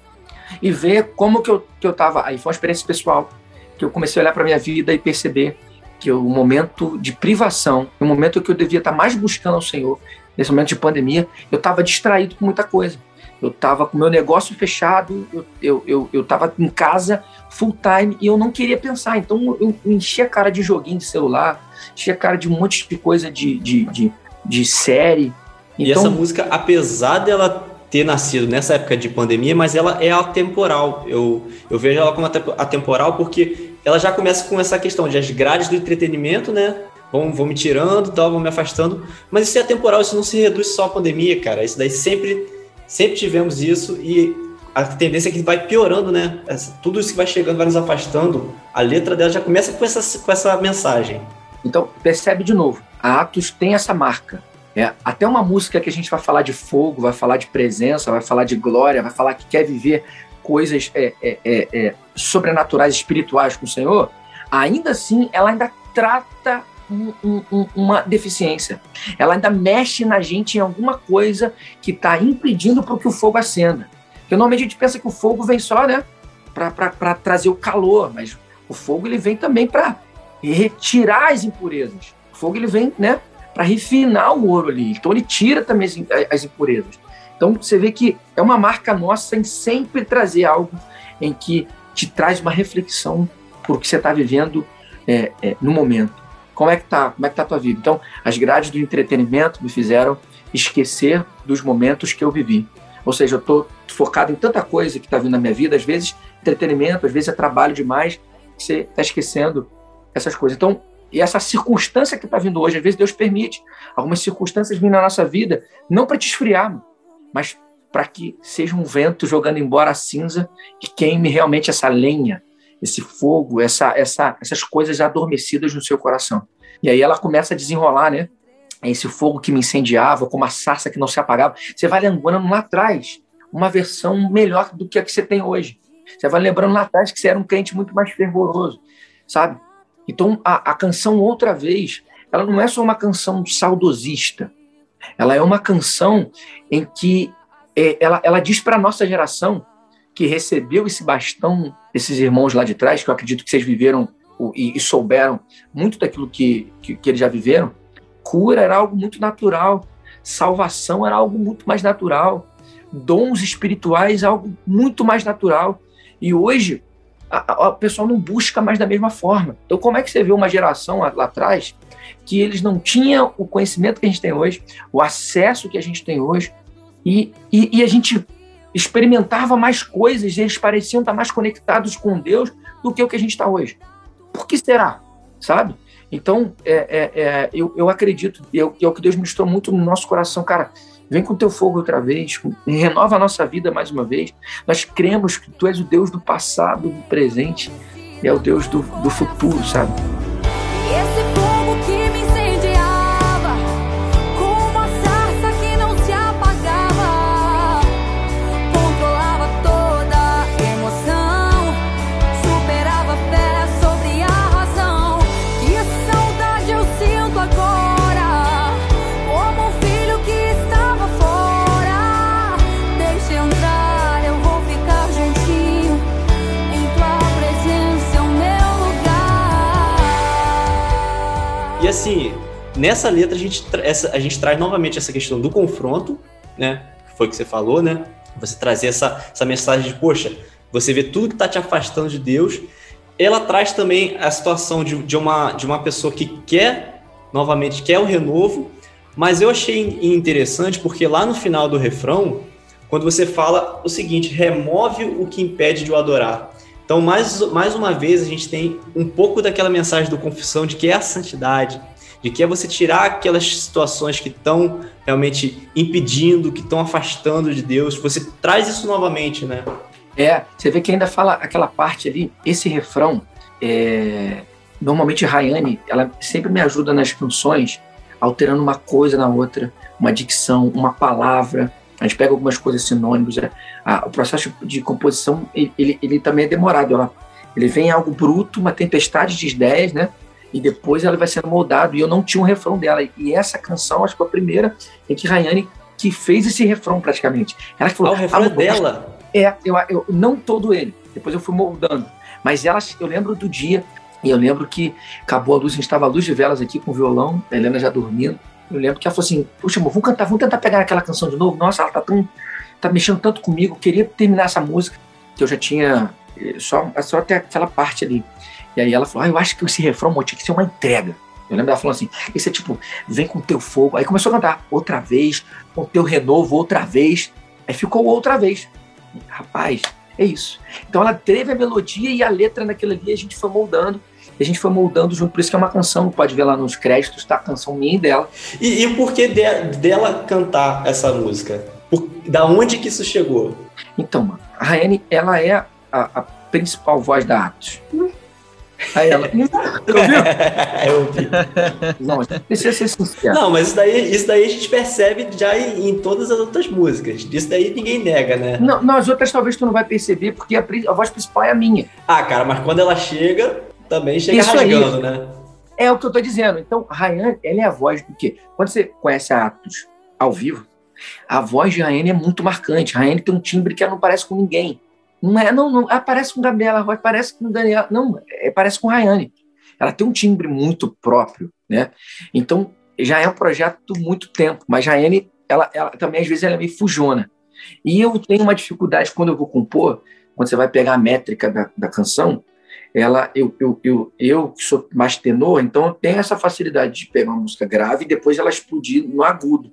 e ver como que eu que eu. Aí foi uma experiência pessoal que eu comecei a olhar para a minha vida e perceber que o momento de privação, o momento que eu devia estar mais buscando ao Senhor, nesse momento de pandemia, eu estava distraído com muita coisa. Eu estava com meu negócio fechado, eu eu eu estava em casa full time e eu não queria pensar. Então eu enchi a cara de joguinho de celular, enchi a cara de um monte de coisa de, de, de, de série. Então, e essa música, apesar dela ter nascido nessa época de pandemia, mas ela é atemporal. Eu, eu vejo ela como atemporal porque ela já começa com essa questão de as grades do entretenimento, né? Vão, me tirando, tal, vão me afastando. Mas isso é temporal, isso não se reduz só à pandemia, cara. Isso daí sempre, sempre tivemos isso e a tendência é que vai piorando, né? Tudo isso que vai chegando vai nos afastando. A letra dela já começa com essa, com essa mensagem. Então, percebe de novo, a Atos tem essa marca. É, até uma música que a gente vai falar de fogo, vai falar de presença, vai falar de glória, vai falar que quer viver coisas é, é, é, é sobrenaturais, espirituais com o Senhor, ainda assim ela ainda trata um, um, uma deficiência. Ela ainda mexe na gente em alguma coisa que está impedindo para que o fogo acenda. Porque normalmente a gente pensa que o fogo vem só, né, para trazer o calor, mas o fogo ele vem também para retirar as impurezas. O fogo ele vem, né, para refinar o ouro ali. Então ele tira também as, as impurezas. Então você vê que é uma marca nossa em sempre trazer algo em que te traz uma reflexão por que você está vivendo é, é, no momento. Como é que tá? Como é que tá a tua vida? Então, as grades do entretenimento me fizeram esquecer dos momentos que eu vivi. Ou seja, eu estou focado em tanta coisa que está vindo na minha vida, às vezes entretenimento, às vezes é trabalho demais, você está esquecendo essas coisas. Então, e essa circunstância que está vindo hoje, às vezes Deus permite algumas circunstâncias vindo na nossa vida, não para te esfriar, mas para que seja um vento jogando embora a cinza e queime realmente essa lenha, esse fogo, essa, essa, essas coisas adormecidas no seu coração. E aí ela começa a desenrolar, né? Esse fogo que me incendiava, como a sarça que não se apagava. Você vai lembrando lá atrás uma versão melhor do que a que você tem hoje. Você vai lembrando lá atrás que você era um crente muito mais fervoroso, sabe? Então a, a canção, outra vez, ela não é só uma canção saudosista. Ela é uma canção em que é, ela, ela diz para a nossa geração que recebeu esse bastão desses irmãos lá de trás, que eu acredito que vocês viveram e, souberam muito daquilo que, que, que eles já viveram, cura era algo muito natural, salvação era algo muito mais natural, dons espirituais algo muito mais natural. E hoje o pessoal não busca mais da mesma forma. Então, como é que você vê uma geração lá, lá atrás que eles não tinham o conhecimento que a gente tem hoje, o acesso que a gente tem hoje, e, e, e a gente experimentava mais coisas, eles pareciam estar mais conectados com Deus do que o que a gente está hoje. Por que será? Sabe? Então, é, é, é, eu, eu acredito, é, é o que Deus ministrou muito no nosso coração, cara. Vem com teu fogo outra vez, renova a nossa vida mais uma vez. Nós cremos que tu és o Deus do passado, do presente, e é o Deus do, do futuro, sabe? Assim, nessa letra a gente, essa, a gente traz novamente essa questão do confronto, né? Foi o que você falou, né? Você trazer essa, essa mensagem de, poxa, você vê tudo que está te afastando de Deus. Ela traz também a situação de, de, uma, de uma pessoa que quer, novamente, quer o renovo, mas eu achei interessante porque lá no final do refrão, quando você fala o seguinte, remove o que impede de o adorar. Então, mais, mais uma vez, a gente tem um pouco daquela mensagem do confissão de que é a santidade, de que é você tirar aquelas situações que estão realmente impedindo, que estão afastando de Deus. Você traz isso novamente, né? É, você vê que ainda fala aquela parte ali, esse refrão, é, normalmente Rayane, ela sempre me ajuda nas canções, alterando uma coisa na outra, uma dicção, uma palavra, a gente pega algumas coisas sinônimos. É, a, o processo de composição ele, ele, ele também é demorado. Ela, ele vem algo bruto, uma tempestade de ideias, né? E depois ela vai sendo moldado. E eu não tinha um refrão dela. E essa canção, acho que foi a primeira em que Rayane que fez esse refrão praticamente. Ela que falou. Ah, o refrão é dela? É, eu, eu, não todo ele. Depois eu fui moldando. Mas ela, eu lembro do dia, e eu lembro que acabou a luz, a gente estava à luz de velas aqui com o violão, a Helena já dormindo. Eu lembro que ela falou assim: Poxa, amor, vamos cantar, vamos tentar pegar aquela canção de novo. Nossa, ela tá tão. tá mexendo tanto comigo. Queria terminar essa música, que eu já tinha. Eh, só, só até aquela parte ali. E aí ela falou: Ah, eu acho que esse refrão amor, tinha que ser uma entrega. Eu lembro dela falando assim: Esse é tipo, vem com teu fogo. Aí começou a cantar outra vez, com teu renovo outra vez. Aí ficou outra vez. Rapaz, é isso. Então ela teve a melodia e a letra naquilo ali, a gente foi moldando. E a gente foi moldando junto, por isso que é uma canção, pode ver lá nos créditos, tá? A canção minha e dela. E, e por que de, dela cantar essa música? Por, da onde que isso chegou? Então, mano, a Rayane, ela é a, a principal voz da Atos. Aí ela. Eu vi. Não, precisa ser sincero. Não, mas isso daí, isso daí a gente percebe já em, em, todas as outras músicas. Isso daí ninguém nega, né? Não, nas outras talvez tu não vai perceber, porque a, a voz principal é a minha. Ah, cara, mas quando ela chega, também chega Isso rasgando, aí. né? É o que eu estou dizendo. Então, a Rayane, ela é a voz do quê? Quando você conhece a Atos ao vivo, a voz de Rayane é muito marcante. A Rayane tem um timbre que ela não parece com ninguém. Não é, não, não aparece com Gabriela, parece com Daniela. Não, é, parece com Rayane. Ela tem um timbre muito próprio, né? Então, já é um projeto muito tempo, mas Rayane, ela, ela também às vezes ela é meio fujona. E eu tenho uma dificuldade quando eu vou compor, quando você vai pegar a métrica da, da canção, ela, eu, eu, eu, eu que sou mais tenor, então eu tenho essa facilidade de pegar uma música grave e depois ela explodir no agudo.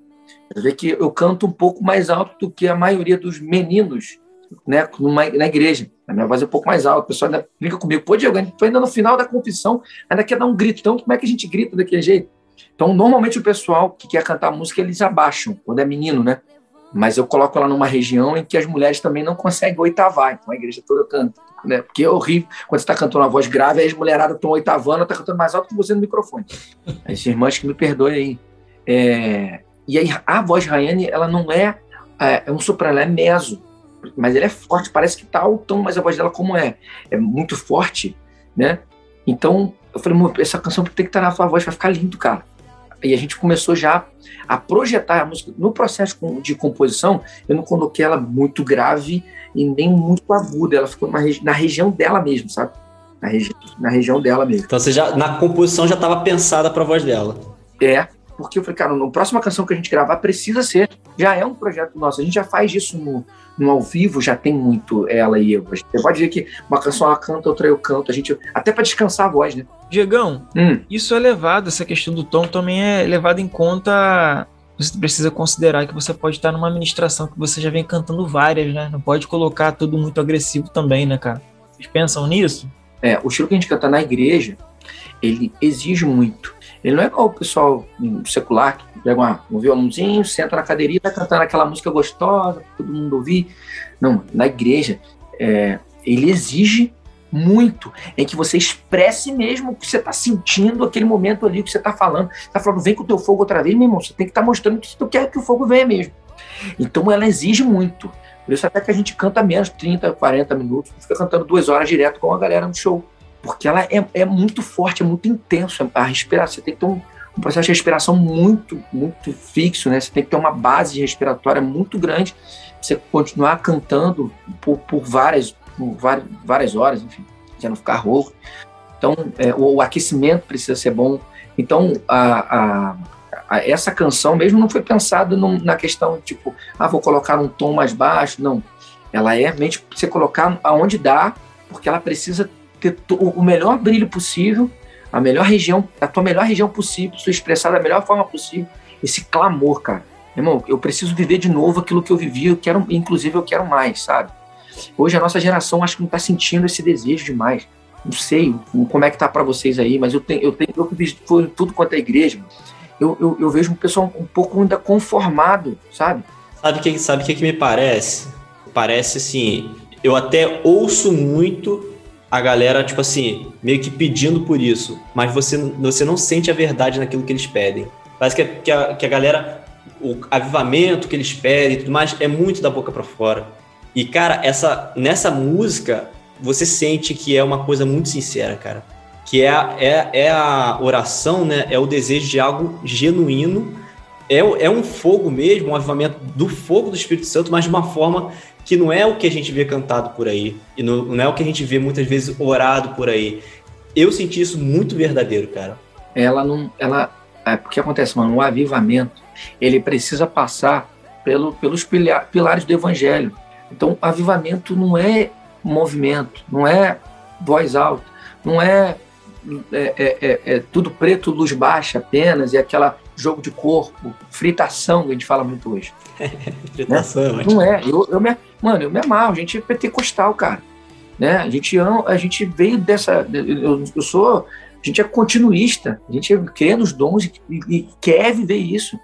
Você vê que eu canto um pouco mais alto do que a maioria dos meninos né, numa, na igreja. A minha voz é um pouco mais alta, o pessoal ainda brinca comigo. Pô, Diego, estou ainda no final da confissão, ainda quer dar um gritão, como é que a gente grita daquele jeito? Então, normalmente o pessoal que quer cantar música, eles abaixam, quando é menino, né? Mas eu coloco ela numa região em que as mulheres também não conseguem oitavar, então a igreja toda canta né? Porque é horrível quando você está cantando uma voz grave, aí as mulheradas estão oitavando, está cantando mais alto que você no microfone. As irmãs que me perdoem aí. É... E aí a voz Rayane, ela não é, é, é um soprano, ela é meso, mas ela é forte, parece que tá altão, mas a voz dela como é? É muito forte, né? Então, eu falei, essa canção tem que estar na sua voz, vai ficar lindo, cara. E a gente começou já a projetar a música. No processo de composição, eu não coloquei ela muito grave, e nem muito aguda. Ela ficou na região dela mesmo, sabe? Na, regi na região dela mesmo. Então você já, na composição já estava pensada para a voz dela. É, porque eu falei, cara, na próxima canção que a gente gravar precisa ser. Já é um projeto nosso. A gente já faz isso no, no ao vivo, já tem muito ela e eu. Você pode ver que uma canção ela canta, outra eu canto. A gente, até para descansar a voz, né? Diegão, hum. isso é levado, essa questão do tom também é levado em conta você precisa considerar que você pode estar numa administração que você já vem cantando várias, né? Não pode colocar tudo muito agressivo também, né, cara? Vocês pensam nisso? É, o estilo que a gente canta na igreja, ele exige muito. Ele não é igual o pessoal secular que pega uma, um violãozinho, senta na cadeirinha e vai cantando aquela música gostosa, todo mundo ouvir. Não, na igreja, é, ele exige muito, em que você expresse mesmo o que você está sentindo, aquele momento ali que você está falando. Está falando, vem com o teu fogo outra vez, meu irmão, você tem que estar tá mostrando que tu quer que o fogo venha mesmo. Então ela exige muito. Por isso até que a gente canta menos, 30, 40 minutos, fica cantando duas horas direto com a galera no show. Porque ela é, é muito forte, é muito intenso. A respiração, você tem que ter um, um processo de respiração muito, muito fixo, né? Você tem que ter uma base respiratória muito grande você continuar cantando por, por várias, várias, várias horas, enfim, já não ficar rouco. Então, é, o, o, aquecimento precisa ser bom. Então, a, a, a, essa canção mesmo não foi pensada na questão, tipo, ah, vou colocar um tom mais baixo. Não. Ela é realmente você colocar aonde dá, porque ela precisa ter o melhor brilho possível, a melhor região, a tua melhor região possível, se expressar da melhor forma possível. Esse clamor, cara. Irmão, eu preciso viver de novo aquilo que eu vivi, eu quero, inclusive eu quero mais, sabe? Hoje a nossa geração acho que não está sentindo esse desejo demais. Não sei como é que tá para vocês aí, mas eu tenho, eu tenho, eu vi tudo quanto é igreja. Eu, eu, eu, vejo um pessoal um pouco ainda conformado, sabe? Sabe o que, sabe que, que me parece? Parece assim, eu até ouço muito a galera, tipo assim, meio que pedindo por isso, mas você, você não sente a verdade naquilo que eles pedem. Parece que, que, a, que a galera, o avivamento que eles pedem e tudo mais, é muito da boca para fora. E, cara, essa, nessa música, você sente que é uma coisa muito sincera, cara. Que é, a, é, é a oração, né? É o desejo de algo genuíno. É, é um fogo mesmo, um avivamento do fogo do Espírito Santo, mas de uma forma que não é o que a gente vê cantado por aí. E não, não é o que a gente vê muitas vezes orado por aí. Eu senti isso muito verdadeiro, cara. Ela não. Ela. É porque acontece, mano, o avivamento, ele precisa passar pelo, pelos pilares do evangelho. Então, avivamento não é movimento, não é voz alta, não é, é, é, é, é tudo preto, luz baixa apenas, e aquela jogo de corpo, fritação, que a gente fala muito hoje. fritação, né? Não é. Eu, eu me, mano, eu me amarro, a gente é pentecostal, cara. Né? A, gente, a gente veio dessa. Eu, eu sou. A gente é continuista, a gente crê nos dons e, e quer viver isso.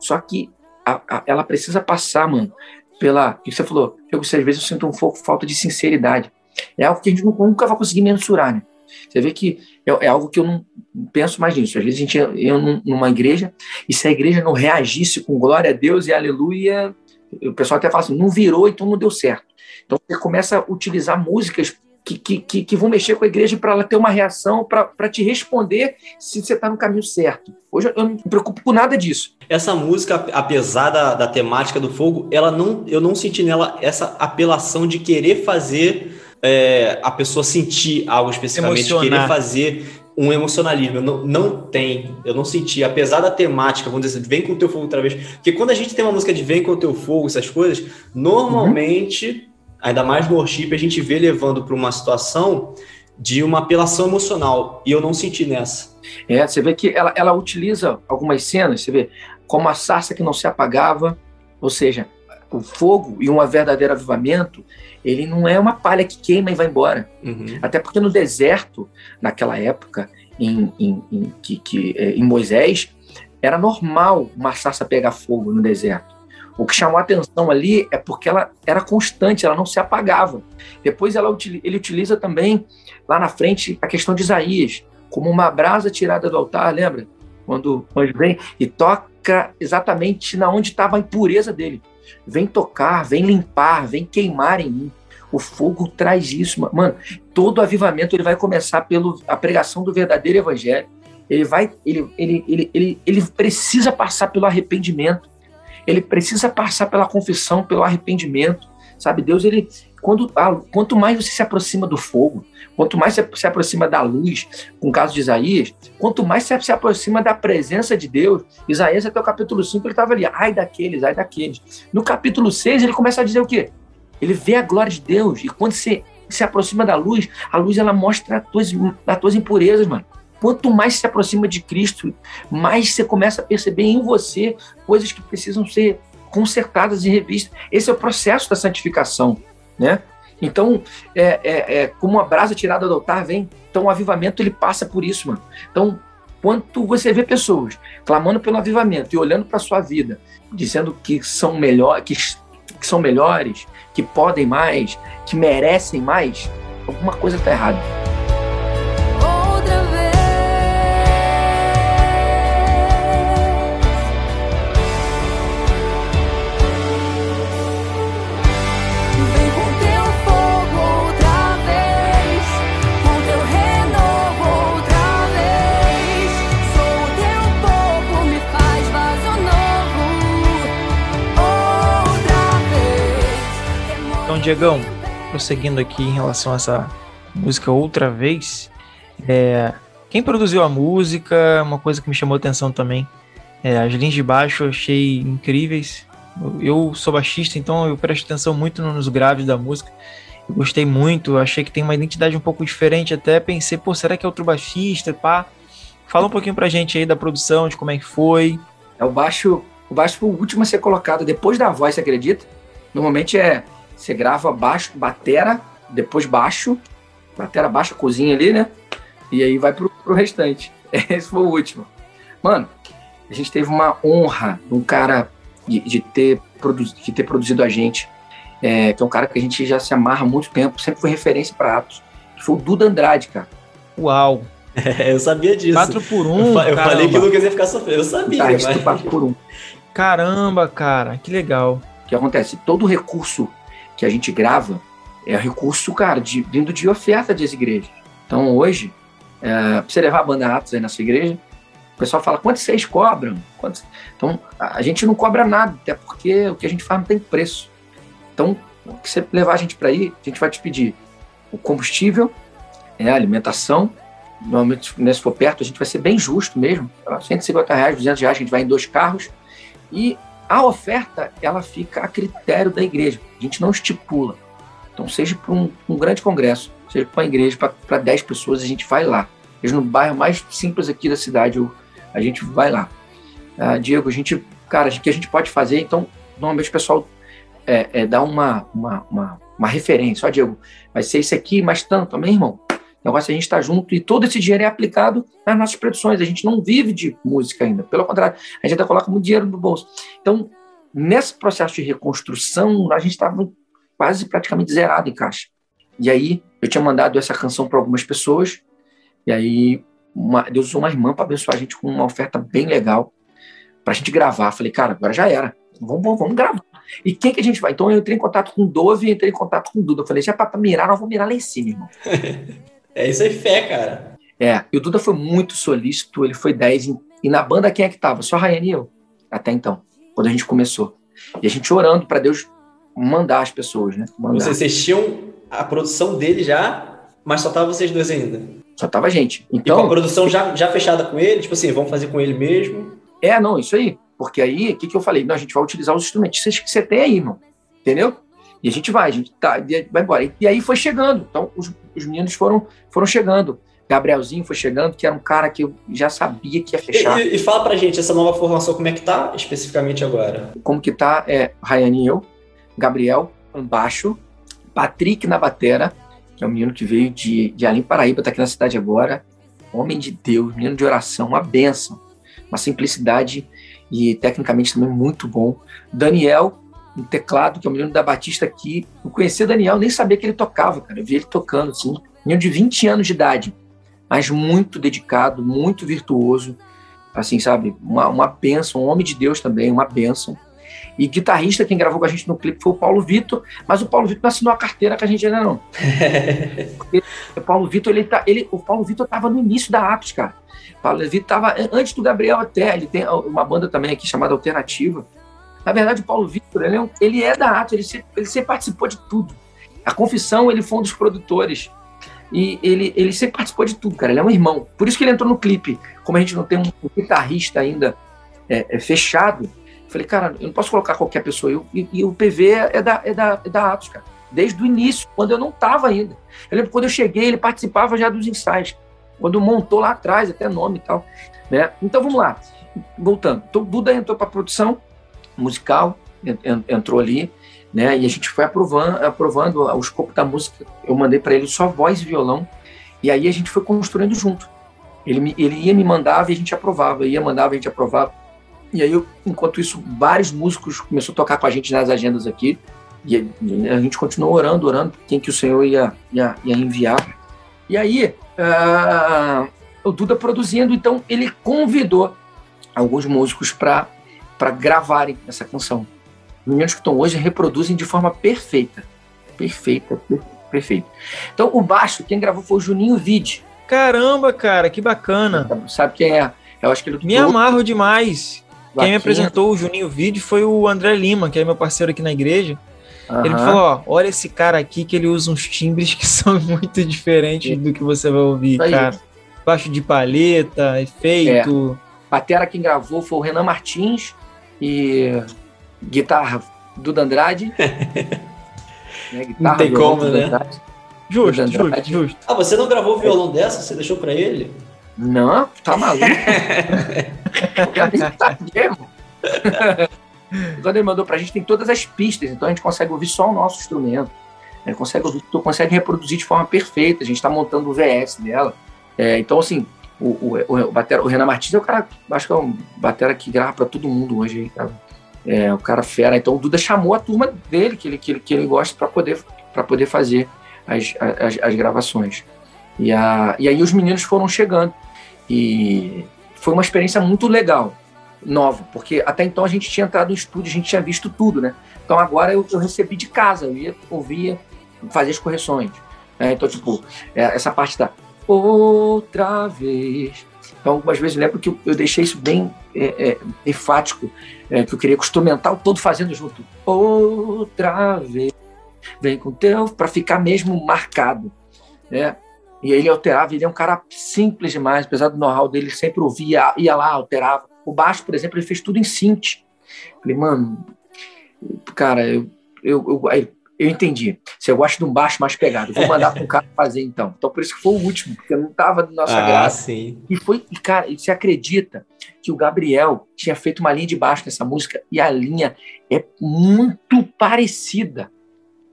Só que a, a, ela precisa passar, mano, pela. O que você falou? Eu, às vezes eu sinto um pouco falta de sinceridade. É algo que a gente nunca vai conseguir mensurar, né? Você vê que é, é algo que eu não penso mais nisso. Às vezes a gente ia numa igreja e se a igreja não reagisse com glória a Deus e aleluia, o pessoal até fala assim, não virou, então não deu certo. Então você começa a utilizar músicas que, que, que, vão mexer com a igreja para ela ter uma reação, para te responder se você está no caminho certo. Hoje eu não me preocupo com nada disso. Essa música, apesar da, da temática do fogo, ela não, eu não senti nela essa apelação de querer fazer é, a pessoa sentir algo especificamente, Emocionar. querer fazer um emocionalismo. Não, não tem, eu não senti, apesar da temática, vamos dizer assim, vem com o teu fogo outra vez. Porque quando a gente tem uma música de vem com o teu fogo, essas coisas, normalmente, uhum. ainda mais no worship, a gente vê levando para uma situação de uma apelação emocional. E eu não senti nessa. É, você vê que ela, ela utiliza algumas cenas, você vê, como a sarça que não se apagava, ou seja, o fogo e um verdadeiro avivamento, ele não é uma palha que queima e vai embora. Uhum. Até porque no deserto, naquela época, em, em, em, que, que, é, em Moisés, era normal uma sarça pegar fogo no deserto. O que chamou a atenção ali é porque ela era constante, ela não se apagava. Depois ela, ele utiliza também, lá na frente, a questão de Isaías, como uma brasa tirada do altar, lembra? Quando o anjo vem e toca exatamente na onde estava a impureza dele. Vem tocar, vem limpar, vem queimar em mim. O fogo traz isso, mano. Todo avivamento ele vai começar pela pregação do verdadeiro evangelho. Ele vai, ele, ele, ele, ele, ele precisa passar pelo arrependimento. Ele precisa passar pela confissão, pelo arrependimento. Sabe, Deus, ele, quando, quanto mais você se aproxima do fogo, quanto mais você se aproxima da luz, com o caso de Isaías, quanto mais você se aproxima da presença de Deus, Isaías até o capítulo 5 ele estava ali, ai daqueles, ai daqueles. No capítulo 6 ele começa a dizer o quê? Ele vê a glória de Deus, e quando você se aproxima da luz, a luz ela mostra as tuas, as tuas impurezas, mano. Quanto mais se aproxima de Cristo, mais você começa a perceber em você coisas que precisam ser consertadas e revistas. Esse é o processo da santificação né? Então, é, é, é, como uma brasa tirada do altar vem, então o avivamento ele passa por isso, mano. Então, quanto você vê pessoas clamando pelo avivamento e olhando para sua vida, dizendo que são melhor, que, que são melhores, que podem mais, que merecem mais, alguma coisa está errada. Diegão, prosseguindo aqui em relação a essa música outra vez, é, quem produziu a música, uma coisa que me chamou atenção também, é, as linhas de baixo eu achei incríveis. Eu, eu sou baixista, então eu presto atenção muito nos graves da música. Eu gostei muito, achei que tem uma identidade um pouco diferente. Até pensei, pô, será que é outro baixista? Pá. Fala um pouquinho pra gente aí da produção, de como é que foi. É o baixo, o baixo foi o último a ser colocado depois da voz, você acredita? Normalmente é você grava baixo, batera, depois baixo, batera baixa, cozinha ali, né? E aí vai pro, pro restante. Esse foi o último. Mano, a gente teve uma honra um cara de, de ter, produ de ter produzido a gente, é, que é um cara que a gente já se amarra há muito tempo, sempre foi referência para Atos, que foi o Duda Andrade, cara. Uau! É, eu sabia disso. 4 por 1 um, Eu, eu falei que o Lucas ia ficar sofrendo, eu sabia. Tá, mas... 4 por 1 um. Caramba, cara, que legal. O que acontece? Todo recurso que a gente grava é recurso, cara, de, vindo de oferta das igrejas. Então, hoje, é, pra você levar a banda Atos aí na sua igreja, o pessoal fala, quanto vocês cobram? Quantos? Então, a gente não cobra nada, até porque o que a gente faz não tem preço. Então, se você levar a gente para aí, a gente vai te pedir o combustível, é, a alimentação, normalmente, né, se for perto, a gente vai ser bem justo mesmo, 150 reais, 200 reais, a gente vai em dois carros, e a oferta, ela fica a critério da igreja. A gente não estipula. Então, seja para um, um, grande congresso, seja para uma igreja para 10 pessoas, a gente vai lá. Seja no bairro mais simples aqui da cidade, a gente vai lá. Ah, Diego, a gente, cara, o que a gente pode fazer? Então, normalmente o pessoal é, é, dá uma, uma, uma, uma referência. Ó, Diego, vai ser isso aqui, mais tanto, amém, irmão? O negócio é a gente estar tá junto e todo esse dinheiro é aplicado nas nossas produções. A gente não vive de música ainda. Pelo contrário, a gente ainda coloca muito dinheiro no bolso. Então, nesse processo de reconstrução, a gente estava quase praticamente zerado em caixa. E aí, eu tinha mandado essa canção para algumas pessoas. E aí, uma, Deus usou uma irmã para abençoar a gente com uma oferta bem legal para a gente gravar. Falei, cara, agora já era. Vamos, vamos, vamos gravar. E quem que a gente vai? Então eu entrei em contato com o Dove e entrei em contato com o Duda. Eu falei, já para mirar, nós vamos mirar lá em cima, irmão. é isso aí, fé, cara. É, e o Duda foi muito solícito, ele foi 10. E na banda quem é que tava? Só a Rayane e eu, até então, quando a gente começou. E a gente orando para Deus mandar as pessoas, né? Mandar. Vocês, vocês tinham a produção dele já, mas só tava vocês dois ainda. Só tava a gente. Então, e com a produção já, já fechada com ele, tipo assim, vamos fazer com ele mesmo. É, não, isso aí. Porque aí, o que, que eu falei? Não, a gente vai utilizar os instrumentistas que você tem aí, irmão. Entendeu? E a gente vai, a gente tá, vai embora. E aí foi chegando. Então, os, os meninos foram, foram chegando. Gabrielzinho foi chegando, que era um cara que eu já sabia que ia fechar. E, e, fala pra gente, essa nova formação, como é que tá especificamente agora? Como que tá é Rayane e eu, Gabriel, baixo, Patrick na batera, que é um menino que veio de, de Alim Paraíba, tá aqui na cidade agora. Homem de Deus, menino de oração, uma benção, uma simplicidade e tecnicamente também muito bom. Daniel, um teclado, que é o menino da Batista aqui. Eu conhecia Daniel, nem sabia que ele tocava, cara. Eu vi ele tocando, assim. Menino de 20 anos de idade, mas muito dedicado, muito virtuoso. Assim, sabe? Uma, uma bênção, um homem de Deus também, uma bênção. E guitarrista, quem gravou com a gente no clipe foi o Paulo Vitor, mas o Paulo Vitor não assinou a carteira com a gente ainda não. o Paulo Vitor, ele tá, ele, o Paulo Vitor estava no início da Atos, cara. Paulo Levi estava antes do Gabriel até. Ele tem uma banda também aqui chamada Alternativa. Na verdade, o Paulo Vitor, ele, é, um, ele é da arte, ele, ele sempre participou de tudo. A Confissão, ele foi um dos produtores. E ele, ele sempre participou de tudo, cara. Ele é um irmão. Por isso que ele entrou no clipe. Como a gente não tem um guitarrista ainda é, é fechado, falei, cara, eu não posso colocar qualquer pessoa. Eu, e, e, o PV é da, é, da, é da Atos, cara. Desde o início, quando eu não estava ainda. Eu lembro quando eu cheguei, ele participava já dos ensaios quando montou lá atrás, até nome e tal. Né? Então vamos lá, voltando. Então, Duda entrou para a produção musical, entrou ali, né? E a gente foi aprovando, aprovando o escopo da música. Eu mandei para ele só voz e violão, e aí a gente foi construindo junto. Ele, ele ia me mandava e a gente aprovava, ia mandava e a gente aprovava. E aí, eu, enquanto isso, vários músicos começaram a tocar com a gente nas agendas aqui. E a gente continuou orando, orando quem que o Senhor ia, ia, ia enviar. E aí, uh, o Duda produzindo, então ele convidou alguns músicos para gravarem essa canção. Os meninos que estão hoje reproduzem de forma perfeita. Perfeita, perfeita. Então, o baixo, quem gravou foi o Juninho Vide. Caramba, cara, que bacana. Sabe quem é? Eu acho que ele Me amarro demais. Quem me apresentou o Juninho Vide foi o André Lima, que é meu parceiro aqui na igreja. Uhum. Ele falou: ó, olha esse cara aqui que ele usa uns timbres que são muito diferentes do que você vai ouvir, cara. Baixo de palheta, efeito. É. Batera quem gravou foi o Renan Martins e guitarra Duda Andrade. né? Guitarra, não tem como, né? Andrade. Justo, justo, justo. Ah, você não gravou o violão dessa? Você deixou pra ele? Não, tá maluco. tá quando ele mandou pra gente, tem todas as pistas, então a gente consegue ouvir só o nosso instrumento. A gente consegue ouvir, consegue reproduzir de forma perfeita. A gente está montando o VS dela. É, então, assim, o, o, o, batera, o Renan Martins é o cara, acho que é um batera que grava para todo mundo hoje. Cara. É o cara fera. Então o Duda chamou a turma dele, que ele, que ele, que ele gosta, para poder, poder fazer as, as, as gravações. E, a, e aí os meninos foram chegando. E foi uma experiência muito legal nova, porque até então a gente tinha entrado no estúdio, a gente tinha visto tudo, né? Então agora eu, eu recebi de casa, eu ia, ouvia, fazia as correções. Né? Então, tipo, é, essa parte da outra vez. Então, algumas vezes lembro que eu, eu deixei isso bem é, é, enfático, é, que eu queria instrumental todo fazendo junto. Outra vez, vem com teu, para ficar mesmo marcado. Né? E ele alterava, ele é um cara simples demais, apesar do know-how dele, sempre ouvia, ia lá, alterava. O baixo, por exemplo, ele fez tudo em synth. Falei, mano, cara, eu, eu, eu, eu entendi. Se eu gosto de um baixo mais pegado, vou mandar para um cara fazer então. Então, por isso que foi o último, porque não estava no nosso ah, graça. Sim. E foi, e, cara, você acredita que o Gabriel tinha feito uma linha de baixo nessa música e a linha é muito parecida.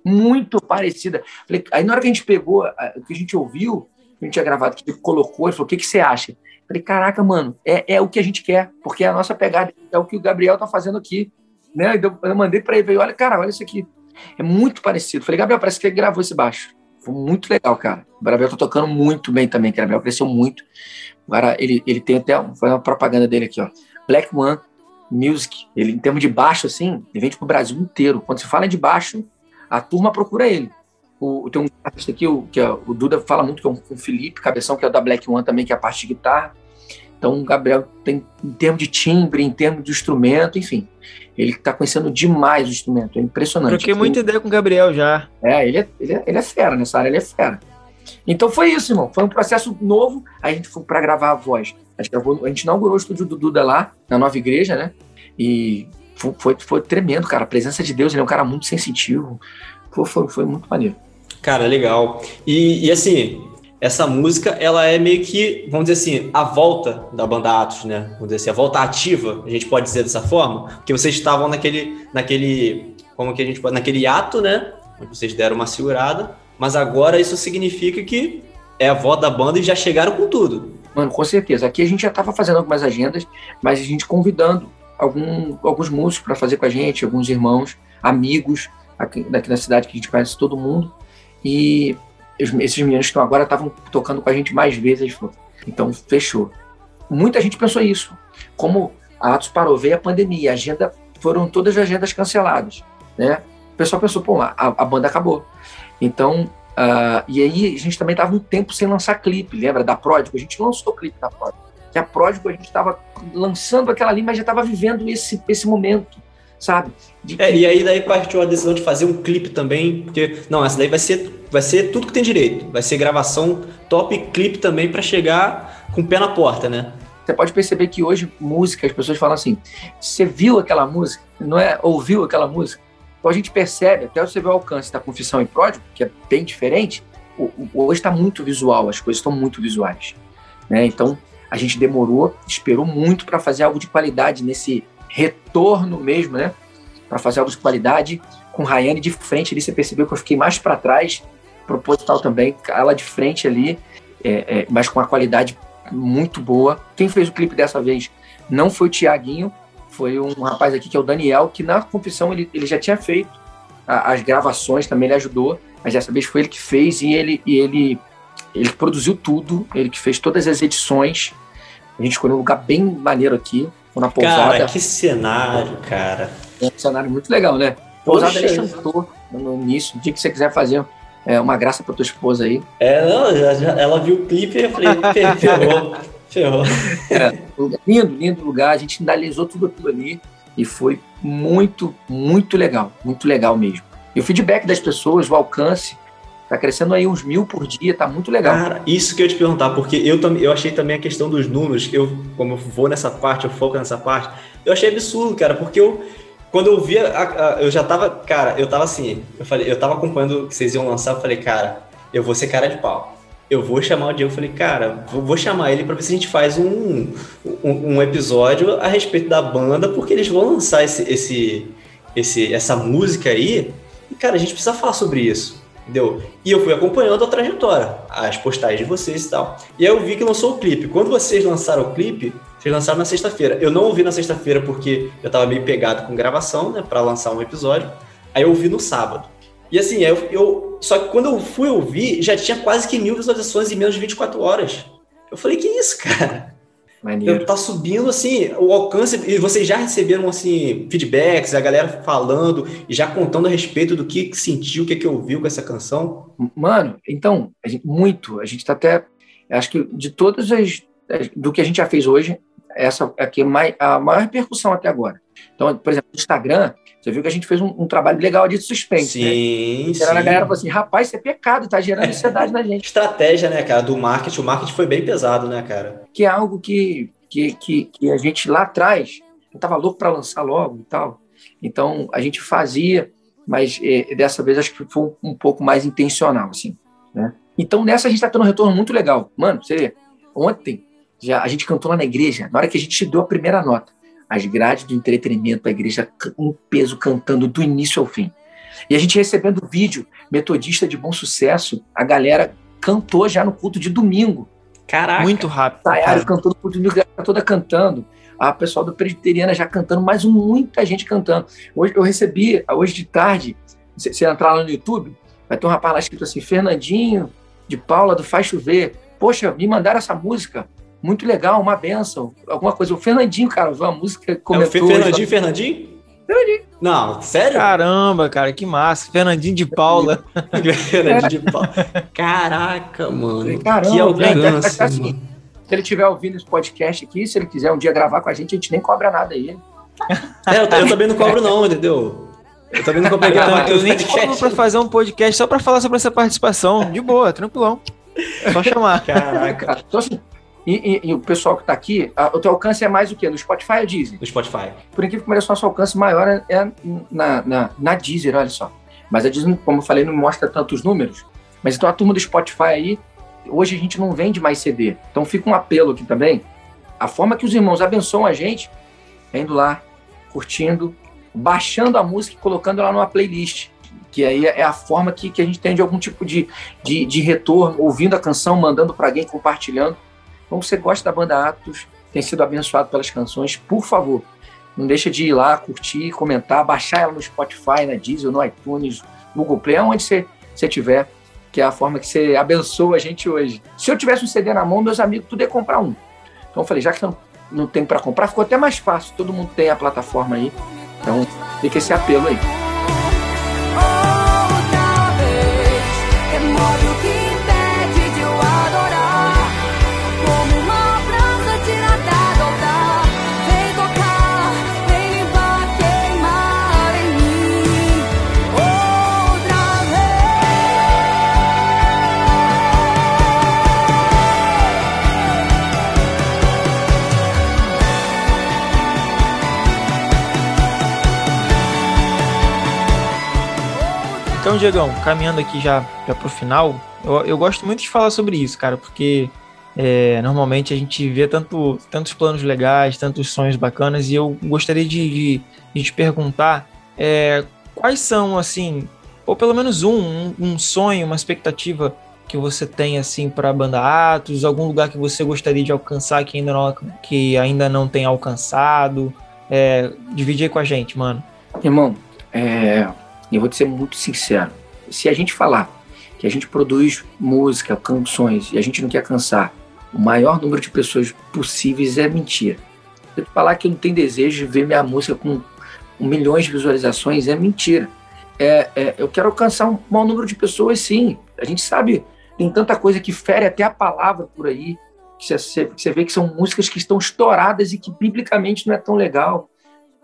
Muito parecida. Falei, aí na hora que a gente pegou, o que a gente ouviu, que a gente tinha gravado, que ele colocou, ele falou: o que, que você acha? Falei, caraca, mano, é, é o que a gente quer, porque é a nossa pegada, é o que o Gabriel tá fazendo aqui. Né? Então, eu mandei para ele, veio, olha, cara, olha isso aqui. É muito parecido. Falei, Gabriel, parece que ele gravou esse baixo. Foi muito legal, cara. O Gabriel tá tocando muito bem também, que o Gabriel cresceu muito. Agora, ele, ele tem até, uma propaganda dele aqui, ó. Black One, Music. Ele, em termos de baixo, assim, ele vende pro Brasil inteiro. Quando se fala de baixo, a turma procura ele. O, tem um artista aqui, o, que é, o Duda fala muito, que é um, um Felipe Cabeção, que é da Black One também, que é a parte de guitarra. Então, o Gabriel tem, em termos de timbre, em termos de instrumento, enfim, ele está conhecendo demais o instrumento, é impressionante. Troquei muita ideia com o Gabriel já. É ele, é, ele é, ele é fera nessa área, ele é fera. Então foi isso, irmão. Foi um processo novo. A gente foi para gravar a voz. A gente, gravou, a gente inaugurou o estúdio do Duda lá, na nova igreja, né? E foi, foi, foi, tremendo, cara. A presença de Deus, ele é um cara muito sensitivo. Foi, foi, foi muito maneiro. Cara, legal. E, e, assim, essa música, ela é meio que, vamos dizer assim, a volta da banda Atos, né? Vamos dizer assim, a volta ativa, a gente pode dizer dessa forma, porque vocês estavam naquele, naquele, como que a gente pode, naquele ato, né? Vocês deram uma segurada, mas agora isso significa que é a volta da banda e já chegaram com tudo. Mano, com certeza. Aqui a gente já estava fazendo algumas agendas, mas a gente convidando algum, alguns músicos para fazer com a gente, alguns irmãos, amigos aqui, daqui da cidade que a gente conhece todo mundo. E esses meninos que estão agora estavam tocando com a gente mais vezes. Então, fechou. Muita gente pensou isso. Como a Atos parou, veio a pandemia, a agenda, foram todas as agendas canceladas. Né? O pessoal pensou, pô, a, a banda acabou. Então, Uh, e aí a gente também estava um tempo sem lançar clipe, lembra da Pródigo? A gente lançou clipe da Pródigo. Que a Pródigo a gente estava lançando aquela ali, mas já estava vivendo esse, esse momento, sabe? É, e aí daí partiu a decisão de fazer um clipe também, porque não, essa daí vai ser, vai ser tudo que tem direito, vai ser gravação top clipe também para chegar com o pé na porta, né? Você pode perceber que hoje música, as pessoas falam assim: você viu aquela música, não é? Ouviu aquela música? Então a gente percebe, até você ver o alcance da Confissão e Pródigo, que é bem diferente, hoje está muito visual, as coisas estão muito visuais. Né? Então a gente demorou, esperou muito para fazer algo de qualidade nesse retorno mesmo, né? Para fazer algo de qualidade com Rayane de frente ali, você percebeu que eu fiquei mais para trás, proposital também, ela de frente ali, é, é, mas com a qualidade muito boa. Quem fez o clipe dessa vez não foi o Tiaguinho, foi um rapaz aqui que é o Daniel, que na confissão ele, ele já tinha feito a, as gravações, também ele ajudou, mas dessa vez foi ele que fez e ele, e ele, ele produziu tudo, ele que fez todas as edições. A gente escolheu um lugar bem maneiro aqui, na pousada. Cara, que cenário, cara. É um cenário muito legal, né? Pousada ele chantou no início. O dia que você quiser fazer é, uma graça pra tua esposa aí. É, não, já, já, ela viu o clipe e eu falei, ferrou. Ferrou. É, lindo, lindo lugar. A gente finalizou tudo aquilo ali e foi muito, muito legal. Muito legal mesmo. E o feedback das pessoas, o alcance, tá crescendo aí uns mil por dia, tá muito legal. Cara, isso que eu ia te perguntar, porque eu, eu achei também a questão dos números, eu, como eu vou nessa parte, eu foco nessa parte, eu achei absurdo, cara, porque eu, quando eu via, a, a, eu já tava, cara, eu tava assim, eu falei, eu tava acompanhando o que vocês iam lançar, eu falei, cara, eu vou ser cara de pau eu vou chamar o Diego. Falei, cara, vou chamar ele para ver se a gente faz um, um, um, episódio a respeito da banda, porque eles vão lançar esse, esse, esse, essa música aí. E, cara, a gente precisa falar sobre isso. Entendeu? E eu fui acompanhando a trajetória, as postagens de vocês e tal. E aí eu vi que lançou o clipe. Quando vocês lançaram o clipe, vocês lançaram na sexta-feira. Eu não ouvi na sexta-feira porque eu tava meio pegado com gravação, né, para lançar um episódio. Aí eu ouvi no sábado. E assim, eu, eu, Só que quando eu fui ouvir, já tinha quase que mil visualizações em menos de 24 horas. Eu falei, que isso, cara? Maneiro. Tá subindo assim o alcance e vocês já receberam assim feedbacks, a galera falando e já contando a respeito do que sentiu, o que, é que ouviu com essa canção. Mano, então a gente, muito. A gente tá até, acho que de todas as do que a gente já fez hoje, essa aqui é a maior repercussão até agora. Então, por exemplo, no Instagram, você viu que a gente fez um, um trabalho legal de suspense, sim, né? Sim, A galera falou assim, rapaz, isso é pecado, tá gerando ansiedade na gente. Estratégia, né, cara, do marketing. O marketing foi bem pesado, né, cara? Que é algo que, que, que, que a gente lá atrás, eu tava louco para lançar logo e tal. Então, a gente fazia, mas é, dessa vez acho que foi um, um pouco mais intencional, assim, né? Então, nessa a gente tá tendo um retorno muito legal. Mano, você vê, ontem já a gente cantou lá na igreja, na hora que a gente deu a primeira nota as grades do entretenimento, a igreja um peso cantando do início ao fim. E a gente recebendo vídeo, metodista de bom sucesso, a galera cantou já no culto de domingo. Caraca! Muito rápido. Tayara cantou no culto de domingo, toda cantando. A pessoal do Presbiteriana já cantando, mas muita gente cantando. Hoje eu recebi, hoje de tarde, se você entrar lá no YouTube, vai ter um rapaz lá escrito assim, Fernandinho de Paula do Faz Chover. Poxa, me mandaram essa música muito legal, uma benção, alguma coisa. O Fernandinho, cara, viu a música comentou. É o Fernandinho, Fernandinho? Fernandinho. Não, sério? Caramba, cara, que massa. Fernandinho de Paula. Fernandinho de Paula. Caraca, mano. Caramba, que alcance, assim, Se ele estiver ouvindo esse podcast aqui, se ele quiser um dia gravar com a gente, a gente nem cobra nada aí. É, eu, eu também não cobro não, entendeu? Eu também não comprei gravar. Eu, eu nem cobro pra fazer um podcast só pra falar sobre essa participação. De boa, tranquilão. É só chamar. Caraca. Então, assim, e, e, e, o pessoal que está aqui, a, o teu alcance é mais o quê? No Spotify ou Deezer? No Spotify. Por incrível que pareça, nosso alcance maior é, é na, na, na Deezer, olha só. Mas a Deezer, como eu falei, não mostra tantos números. Mas então a turma do Spotify aí, hoje a gente não vende mais CD. Então fica um apelo aqui também. A forma que os irmãos abençoam a gente é indo lá, curtindo, baixando a música e colocando ela numa playlist. Que aí é a forma que, que a gente tem de algum tipo de, de, de retorno, ouvindo a canção, mandando para alguém, compartilhando. Então, você gosta da banda Atos, tem sido abençoado pelas canções, por favor, não deixa de ir lá, curtir, comentar, baixar ela no Spotify, na Deezer, no iTunes, no Google Play, onde você, você tiver, que é a forma que você abençoa a gente hoje. Se eu tivesse um CD na mão, meus amigos, tudo ia comprar um. Então eu falei, já que não, não tem para comprar, ficou até mais fácil, todo mundo tem a plataforma aí. Então fica esse apelo aí. Então, Diegão, caminhando aqui já, já pro final, eu, eu gosto muito de falar sobre isso, cara, porque é, normalmente a gente vê tanto, tantos planos legais, tantos sonhos bacanas, e eu gostaria de, de, de te perguntar é, quais são, assim, ou pelo menos um, um, um, sonho, uma expectativa que você tem, assim, para a banda Atos, algum lugar que você gostaria de alcançar que ainda não, que ainda não tem alcançado. É, dividir com a gente, mano. Irmão, é, e eu vou te ser muito sincero: se a gente falar que a gente produz música, canções e a gente não quer cansar o maior número de pessoas possíveis, é mentira. Eu falar que eu não tenho desejo de ver minha música com milhões de visualizações, é mentira. É, é, eu quero alcançar um maior número de pessoas, sim. A gente sabe, tem tanta coisa que fere até a palavra por aí, que você, você vê que são músicas que estão estouradas e que biblicamente não é tão legal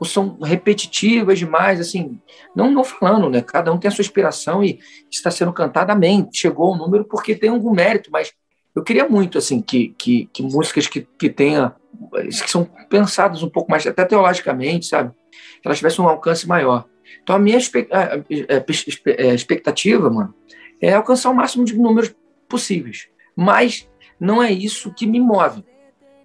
ou são repetitivas demais, assim, não, não falando, né? Cada um tem a sua inspiração e está sendo cantado, amém. Chegou o número porque tem algum mérito, mas eu queria muito, assim, que, que, que músicas que, que tenha, que são pensadas um pouco mais, até teologicamente, sabe? Que elas tivessem um alcance maior. Então, a minha expectativa, mano, é alcançar o máximo de números possíveis. Mas não é isso que me move.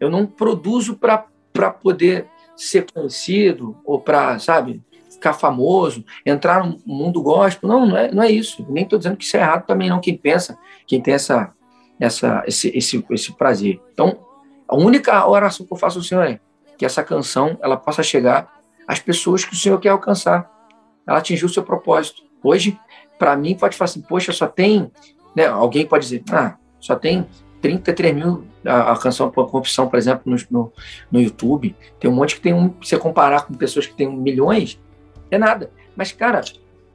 Eu não produzo para poder ser conhecido ou para, sabe, ficar famoso, entrar no mundo gospel. Não, não é, não é isso. Nem estou dizendo que isso é errado também, não. Quem pensa, quem tem essa, essa, esse, esse, esse prazer. Então, a única oração que eu faço ao Senhor é que essa canção ela possa chegar às pessoas que o Senhor quer alcançar. Ela atingiu o seu propósito. Hoje, para mim, pode falar assim, poxa, só tem. Né, alguém pode dizer, ah, só tem 33 mil a, a canção por corrupção, por exemplo, no, no, no, YouTube. Tem um monte que tem um. Se você comparar com pessoas que têm milhões, é nada. Mas, cara,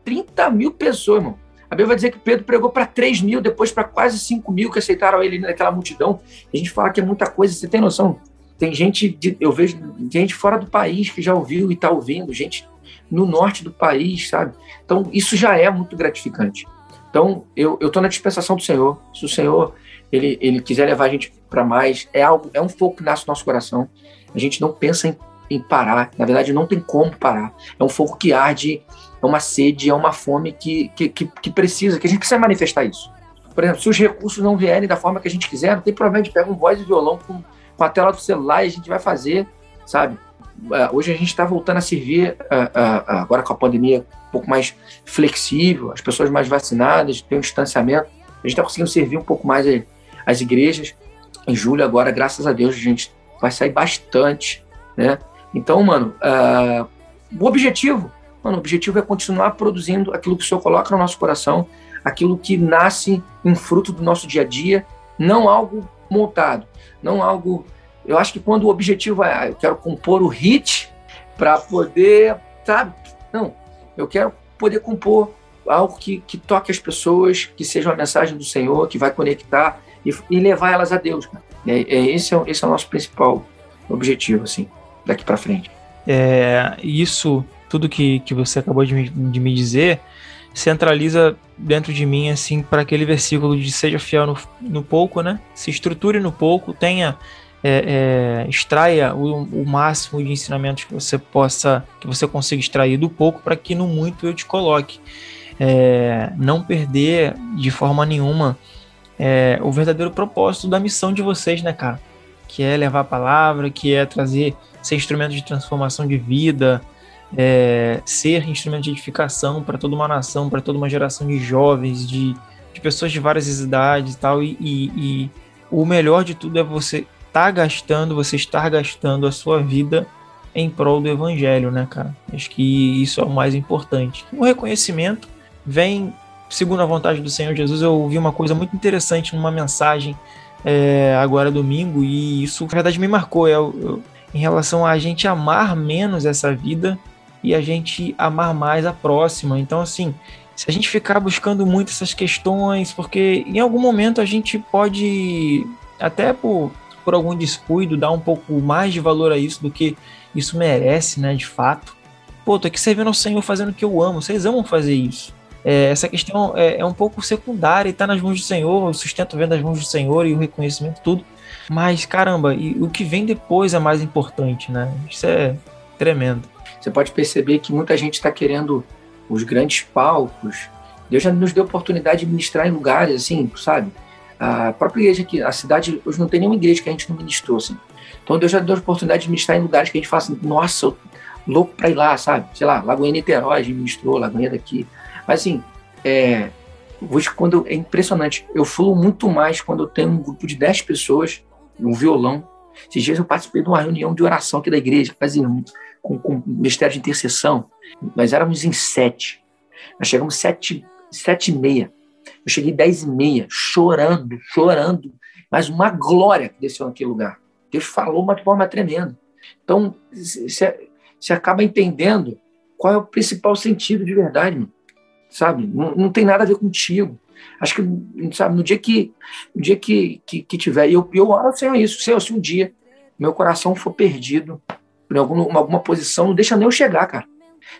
30 mil pessoas, irmão. A Bíblia vai dizer que Pedro pregou para 3 mil, depois para quase 5 mil que aceitaram ele naquela multidão. A gente fala que é muita coisa, você tem noção? Tem gente, de, eu vejo gente fora do país que já ouviu e está ouvindo, gente no norte do país, sabe? Então, isso já é muito gratificante. Então, eu estou na dispensação do Senhor. Se o Senhor ele, ele quiser levar a gente para mais, é algo, é um fogo que nasce no nosso coração. A gente não pensa em, em parar, na verdade não tem como parar. É um fogo que arde, é uma sede, é uma fome que, que, que, que precisa, que a gente precisa manifestar isso. Por exemplo, se os recursos não vierem da forma que a gente quiser, não tem problema, a gente pega um voz e violão com, com a tela do celular e a gente vai fazer, sabe? Uh, hoje a gente está voltando a servir, uh, uh, agora com a pandemia um pouco mais flexível, as pessoas mais vacinadas, tem um distanciamento, a gente está conseguindo servir um pouco mais as igrejas. Em julho agora, graças a Deus, a gente vai sair bastante, né? Então, mano, uh, o objetivo, mano, o objetivo é continuar produzindo aquilo que o Senhor coloca no nosso coração, aquilo que nasce em fruto do nosso dia a dia, não algo montado, não algo. Eu acho que quando o objetivo é, ah, eu quero compor o hit para poder, sabe? Não, eu quero poder compor algo que, que toque as pessoas, que seja uma mensagem do Senhor, que vai conectar e, e levar elas a Deus. É, é, esse, é, esse é o nosso principal objetivo, assim, daqui para frente. É, isso, tudo que, que você acabou de me, de me dizer, centraliza dentro de mim, assim, para aquele versículo de seja fiel no, no pouco, né? Se estruture no pouco, tenha é, é, extraia o, o, máximo de ensinamentos que você possa, que você consiga extrair do pouco, para que no muito eu te coloque. É, não perder de forma nenhuma é, o verdadeiro propósito da missão de vocês, né, cara? Que é levar a palavra, que é trazer, ser instrumento de transformação de vida, é, ser instrumento de edificação para toda uma nação, para toda uma geração de jovens, de, de pessoas de várias idades e tal. E, e, e o melhor de tudo é você estar tá gastando, você estar gastando a sua vida em prol do evangelho, né, cara? Acho que isso é o mais importante. O reconhecimento vem segundo a vontade do Senhor Jesus. Eu ouvi uma coisa muito interessante numa mensagem é, agora domingo e isso, na verdade, me marcou. Eu, eu, em relação a gente amar menos essa vida e a gente amar mais a próxima. Então, assim, se a gente ficar buscando muito essas questões, porque em algum momento a gente pode, até por, por algum descuido, dar um pouco mais de valor a isso do que isso merece, né, de fato. Pô, tô aqui servindo ao Senhor fazendo o que eu amo, vocês amam fazer isso. É, essa questão é, é, um pouco secundária e está nas mãos do Senhor, o sustento vem das mãos do Senhor e o reconhecimento, tudo. Mas, caramba, e o que vem depois é mais importante, né? Isso é tremendo. Você pode perceber que muita gente está querendo os grandes palcos. Deus já nos deu oportunidade de ministrar em lugares, assim, sabe? A própria igreja aqui, a cidade, hoje não tem nenhuma igreja que a gente não ministrou, assim. Então Deus já deu a oportunidade de ministrar em lugares que a gente fala assim, nossa, louco para ir lá, sabe? Sei lá, Lagoinha Niterói, a gente ministrou, Lagoinha daqui. Mas assim, é, quando é impressionante. Eu fluo muito mais quando eu tenho um grupo de 10 pessoas, um violão. Esses dias eu participei de uma reunião de oração aqui da igreja, fazia com, com mistério de intercessão. Nós éramos em sete. Nós chegamos sete, sete e meia. Eu cheguei dez e meia, chorando, chorando. Mas uma glória que desceu naquele lugar. Deus falou uma forma tremenda. Então, você acaba entendendo qual é o principal sentido de verdade, mano sabe? Não, não tem nada a ver contigo. Acho que, sabe, no dia que, no dia que, que, que tiver, eu, eu oro sem isso, se, se um dia meu coração for perdido em alguma, alguma posição, não deixa nem eu chegar, cara.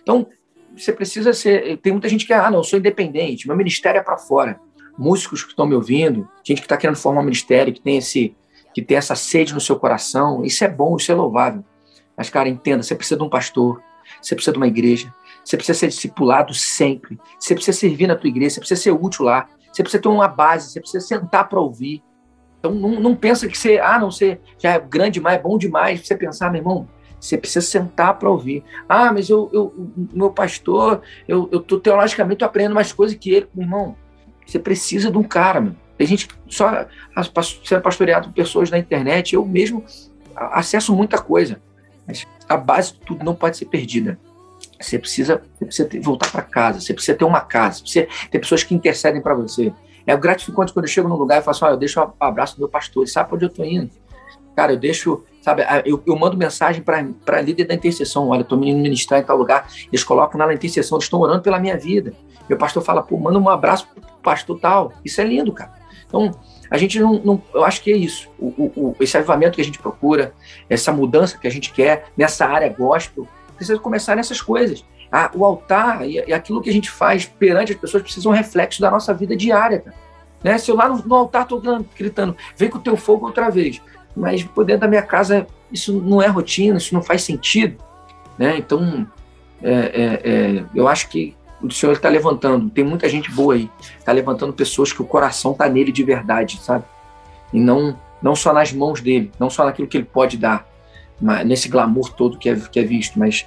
Então, você precisa ser. Tem muita gente que, ah, não, eu sou independente, meu ministério é para fora. Músicos que estão me ouvindo, gente que está querendo formar um ministério, que tem, esse, que tem essa sede no seu coração, isso é bom, isso é louvável. Mas, cara, entenda, você precisa de um pastor, você precisa de uma igreja, você precisa ser discipulado sempre. Você precisa servir na tua igreja, você precisa ser útil lá. Você precisa ter uma base, você precisa sentar para ouvir. Então não, não, pensa que você, ah, não, você já é grande demais, é bom demais. Você pensar, meu irmão, você precisa sentar para ouvir. Ah, mas eu, eu, meu pastor, eu, eu tô teologicamente aprendendo mais coisas que ele. Meu irmão, você precisa de um cara, meu. Tem gente só sendo pastoreado por pessoas na internet. Eu mesmo acesso muita coisa. Mas a base de tudo não pode ser perdida. Você precisa, você precisa ter, voltar para casa, você precisa ter uma casa, você ter pessoas que intercedem para você. É gratificante quando eu chego num lugar e falo assim: eu deixo um abraço do meu pastor, ele sabe onde eu estou indo. Cara, eu deixo, sabe, eu, eu mando mensagem para líder da intercessão: olha, estou me ministrar em tal lugar, eles colocam na intercessão, eles estão orando pela minha vida. Meu pastor fala: pô, manda um abraço pro pastor tal. Isso é lindo, cara. Então, a gente não, não, eu acho que é isso. O, o, esse avivamento que a gente procura, essa mudança que a gente quer nessa área gospel, precisa começar nessas coisas. O altar e, e, aquilo que a gente faz perante as pessoas precisa um reflexo da nossa vida diária. Cara. Né? Se eu lá no, no altar estou gritando, vem com o teu fogo outra vez, mas por dentro da minha casa isso não é rotina, isso não faz sentido. Né? Então, é, é, é, eu acho que o Senhor está levantando, tem muita gente boa aí, está levantando pessoas que o coração está nele de verdade, sabe? E não, não só nas mãos dele, não só naquilo que ele pode dar, nesse glamour todo que é, que é visto, mas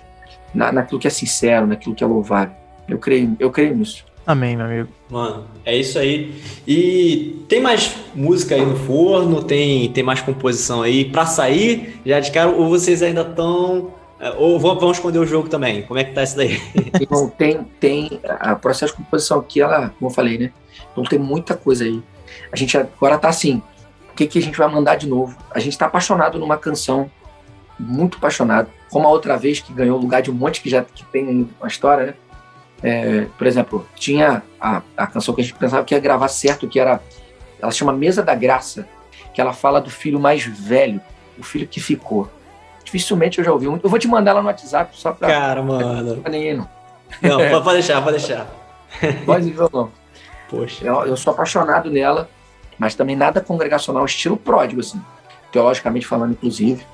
na, naquilo que é sincero, naquilo que é louvável. Eu creio, eu creio nisso. Amém, meu amigo. Mano, é isso aí. E tem mais música aí no forno? Tem, tem mais composição aí para sair já de cara? Ou vocês ainda estão. É, ou vão esconder o jogo também? Como é que tá isso daí? Então, tem, tem. A processo de composição aqui, ela, como eu falei, né? Então tem muita coisa aí. A gente agora tá assim, que, que a gente vai mandar de novo. A gente está apaixonado numa canção, muito apaixonado, como a outra vez que ganhou o lugar de um monte que já que tem uma história, né? É, por exemplo, tinha a, a canção que a gente pensava que ia gravar certo, que era. Ela chama Mesa da Graça, que ela fala do filho mais velho, o filho que ficou. Dificilmente eu já ouvi. Eu vou te mandar ela no WhatsApp só pra. Cara, mano. Pra ninguém, não. Não, pode deixar, pode deixar. Pode violão. Poxa. Eu, eu sou apaixonado nela, mas também nada congregacional, estilo pródigo, assim, teologicamente falando, inclusive.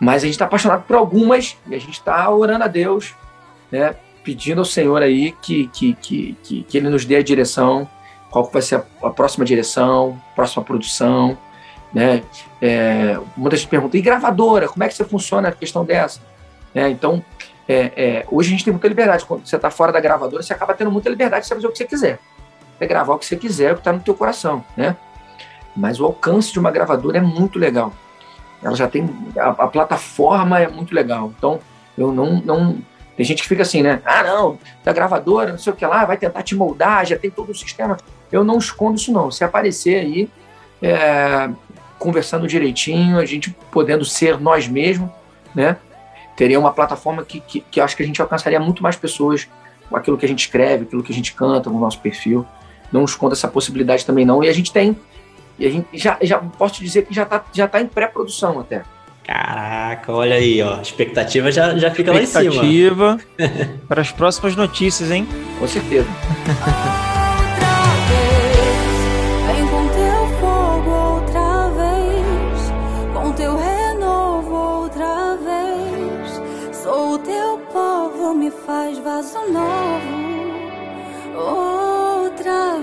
Mas a gente está apaixonado por algumas e a gente está orando a Deus, né, pedindo ao Senhor aí que, que, que, que, que Ele nos dê a direção, qual vai ser a, a próxima direção, próxima produção, né? É, muitas perguntam, e gravadora, como é que você funciona a questão dessa? É, então, é, é, hoje a gente tem muita liberdade. Quando você está fora da gravadora, você acaba tendo muita liberdade de fazer o que você quiser. É gravar o que você quiser, o que está no teu coração, né? Mas o alcance de uma gravadora é muito legal. Ela já tem a, a plataforma é muito legal. Então eu não não tem gente que fica assim, né? Ah, não, da gravadora, não sei o que lá, vai tentar te moldar, já tem todo o sistema. Eu não escondo isso não. Se aparecer aí, é, conversando direitinho, a gente podendo ser nós mesmos, né? Teria uma plataforma que, que, que acho que a gente alcançaria muito mais pessoas com aquilo que a gente escreve, aquilo que a gente canta no nosso perfil. Não esconda essa possibilidade também não. E a gente tem e a gente já, já posso te dizer que já está já tá em pré-produção até. Caraca, olha aí, ó. A expectativa já, já fica lá em cima. Expectativa para as próximas notícias, hein? Com certeza. me faz vaso novo outra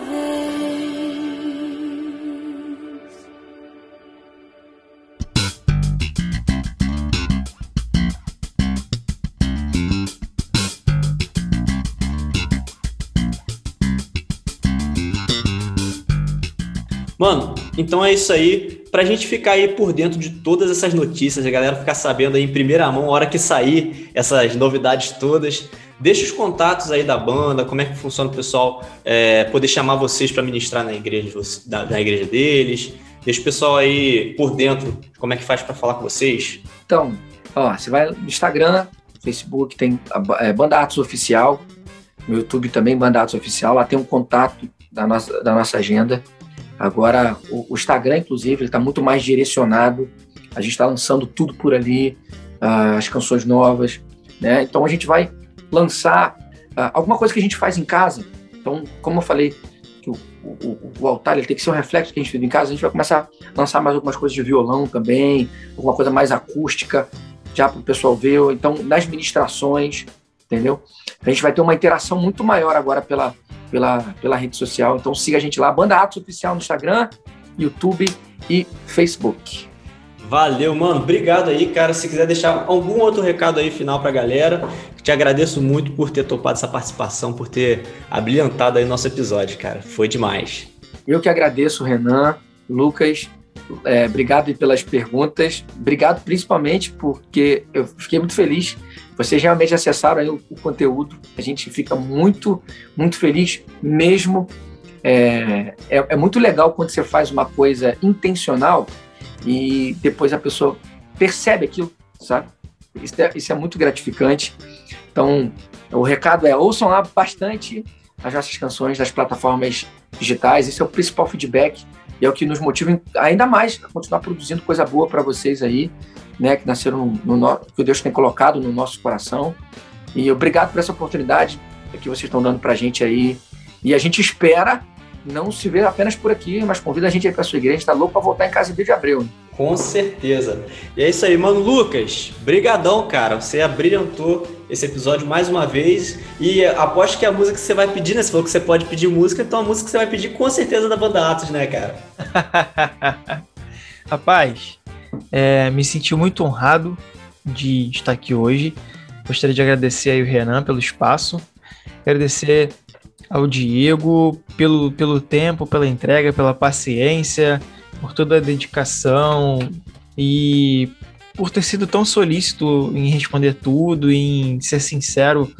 Mano, então é isso aí. Pra gente ficar aí por dentro de todas essas notícias, a galera ficar sabendo aí em primeira mão, a hora que sair essas novidades todas. Deixa os contatos aí da banda, como é que funciona o pessoal é, poder chamar vocês para ministrar na igreja, da, da, igreja deles. Deixa o pessoal aí por dentro, como é que faz para falar com vocês. Então, ó, você vai no Instagram, Facebook, tem a, é, Banda Atos Oficial, no YouTube também, Banda Atos Oficial, lá tem um contato da nossa, da nossa agenda. Agora, o, o Instagram, inclusive, ele está muito mais direcionado. A gente está lançando tudo por ali, uh, as canções novas, né? Então a gente vai lançar uh, alguma coisa que a gente faz em casa. Então, como eu falei, que o, o, o altar ele tem que ser um reflexo que a gente fez em casa, a gente vai começar a lançar mais algumas coisas de violão também, alguma coisa mais acústica, já para o pessoal ver. Então, nas ministrações, entendeu? A gente vai ter uma interação muito maior agora pela, pela, pela rede social. Então siga a gente lá, Banda Atos Oficial no Instagram, YouTube e Facebook. Valeu, mano. Obrigado aí, cara. Se quiser deixar algum outro recado aí final pra galera, te agradeço muito por ter topado essa participação, por ter abrilhantado aí nosso episódio, cara. Foi demais. Eu que agradeço, Renan, Lucas. É, obrigado pelas perguntas. Obrigado principalmente porque eu fiquei muito feliz vocês realmente acessaram o, o, conteúdo. A gente fica muito, muito feliz mesmo. É, é, é, muito legal quando você faz uma coisa intencional e depois a pessoa percebe aquilo, sabe? Isso é, isso é muito gratificante. Então, o recado é ouçam lá bastante as nossas canções das plataformas digitais. Esse é o principal feedback e é o que nos motiva ainda mais a continuar produzindo coisa boa para vocês aí né, que nasceram no, no, que Deus tem colocado no nosso coração. E obrigado por essa oportunidade que vocês estão dando para a gente aí. E a gente espera não se ver apenas por aqui, mas convida a gente aí para sua igreja. Está louco para voltar em casa em de abril. Com certeza. E é isso aí, mano. Lucas, brigadão, cara. Você abrilhantou esse episódio mais uma vez. E aposto que a música que você vai pedir, né? Você falou que você pode pedir música, então a música que você vai pedir com certeza é da banda Atos, né, cara? Rapaz, é, me senti muito honrado de estar aqui hoje. Gostaria de agradecer aí o Renan pelo espaço, agradecer ao Diego pelo, pelo tempo, pela entrega, pela paciência, por toda a dedicação e por ter sido tão solícito em responder tudo, em ser sincero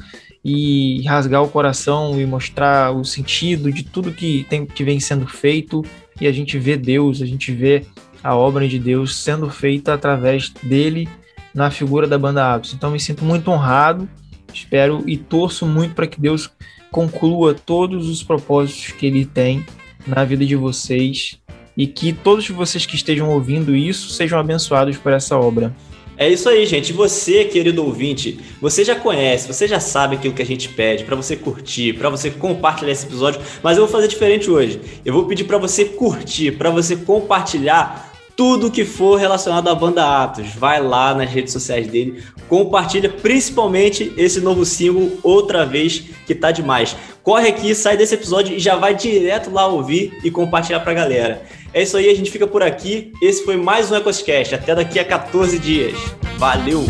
e rasgar o coração e mostrar o sentido de tudo que, tem, que vem sendo feito e a gente vê Deus, a gente vê a obra de Deus sendo feita através dele na figura da banda Atos. Então me sinto muito honrado, espero e torço muito para que Deus conclua todos os propósitos que ele tem na vida de vocês e que todos vocês que estejam ouvindo isso sejam abençoados por essa obra. É isso aí, gente. Você, querido ouvinte, você já conhece, você já sabe aquilo que a gente pede para você curtir, para você compartilhar esse episódio, mas eu vou fazer diferente hoje. Eu vou pedir para você curtir, para você compartilhar tudo que for relacionado à banda Atos. Vai lá nas redes sociais dele, compartilha principalmente esse novo single outra vez que tá demais. Corre aqui, sai desse episódio e já vai direto lá ouvir e compartilhar pra galera. É isso aí, a gente fica por aqui. Esse foi mais um EcosCast. Até daqui a 14 dias. Valeu!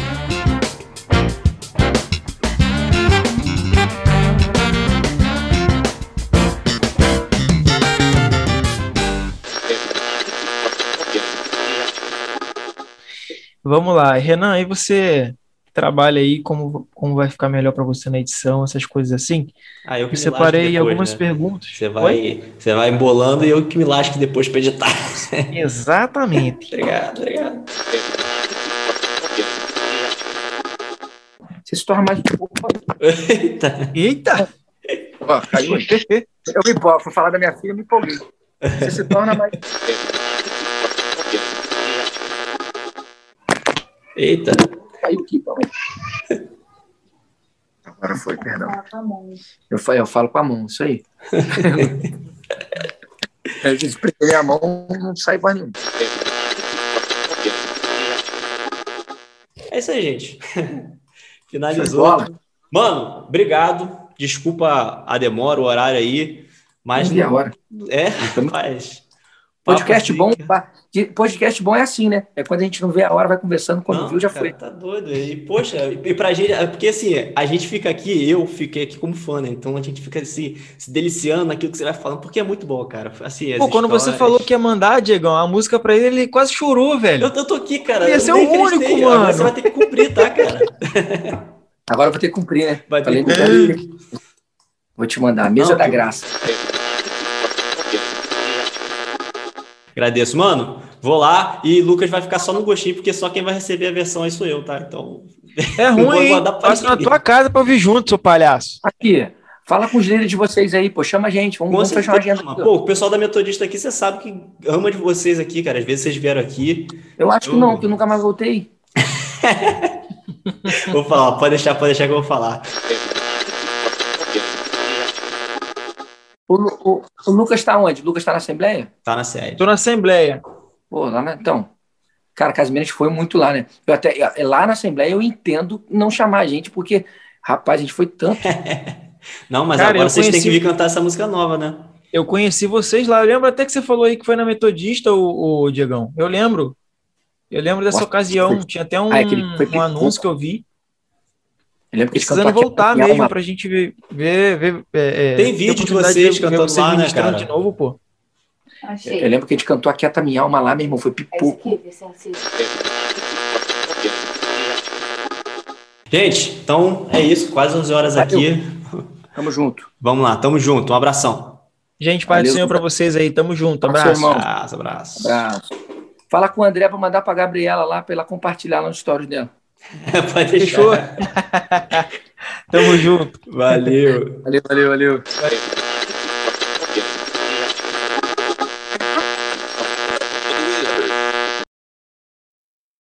Vamos lá, Renan, aí você trabalha aí como, como vai ficar melhor para você na edição, essas coisas assim. Ah, eu separei depois, algumas né? perguntas. Você vai, você vai embolando e eu que me lasque depois pra editar. Exatamente. obrigado, obrigado. Você se torna mais. Eita. Eita! ó, caiu. Eu me empolgo, fui falar da minha filha, eu me empolguei. Você se torna mais. Eita. Caiu aqui, calma aí. Agora foi, perdão. Eu falo, eu falo com a mão, isso aí. Eu espreguei a mão, não sai mais nenhum. É isso aí, gente. Finalizou. Mano, obrigado. Desculpa a demora, o horário aí. Mas Não vi a hora. É, faz. Podcast bom, assim, podcast bom é assim, né? É quando a gente não vê a hora, vai conversando, quando Não, viu, já cara, foi. Tá doido. E, poxa, e pra gente, é porque assim, a gente fica aqui, eu fiquei aqui como fã, né? Então a gente fica se, se deliciando naquilo que você vai falando, porque é muito bom, cara. Assim, as Pô, quando você histórias- falou que ia mandar, Diegão, a música pra ele, ele quase chorou, velho. Eu, eu tô aqui, cara. Ia ser o único, acreditei. Agora mano. Você vai ter que cumprir, tá, cara? Agora eu vou ter que cumprir, né? Vai ter Falei que quero- Vou te mandar. Mesa Não, da que- graça. Agradeço, mano. Vou lá e Lucas vai ficar só no gostinho, porque só quem vai receber a versão aí sou eu, tá? Então. É ruim, Faço na tua casa pra ouvir junto, seu palhaço. Aqui, fala com os líderes de vocês aí, pô. Chama a gente. Vamos, vamos fechar uma agenda. aqui. Pô, o pessoal da Metodista aqui, você sabe que ama de vocês aqui, cara. Às vezes vocês vieram aqui. Eu acho que não, que eu nunca mais voltei. Vou falar, pode deixar, pode deixar que eu vou falar. O, o, o Lucas tá onde? O Lucas tá na Assembleia? Tá na sede. Tô na Assembleia. Pô, lá na, então. Cara, Casimiro, a gente foi muito lá, né? Eu até, é, lá na Assembleia eu entendo não chamar a gente, porque, rapaz, a gente foi tanto. Não, mas Cara, agora vocês têm que vir cantar essa música nova, né? Eu conheci vocês lá. Eu lembro até que você falou aí que foi na Metodista, o, o Diegão. Eu lembro. Eu lembro dessa Nossa, ocasião. foi- Tinha até um, Ah, é um anúncio que eu vi. Eu lembro que Precisando cantou aqui, voltar minha mesmo alma. pra gente ver. ver, ver é, é, Tem vídeo de vocês ver cantando vocês lá, né, cara? de novo, pô. Achei. Eu lembro que a gente cantou Aquieta Minha Alma lá, meu irmão, foi É pipoco. Gente, então é isso. Quase 11 horas Valeu. aqui. Tamo junto. Vamos lá, tamo junto. Um abração. Gente, Pai do. Senhor pra vocês aí. Tamo junto. Abraço, Abraço. irmão. Abraço, abraço. Abraço. Fala com o André pra mandar pra Gabriela lá, pra ela compartilhar lá no stories dela. pode deixar. Fechou? Tamo junto. Valeu. Valeu, valeu, valeu. Valeu.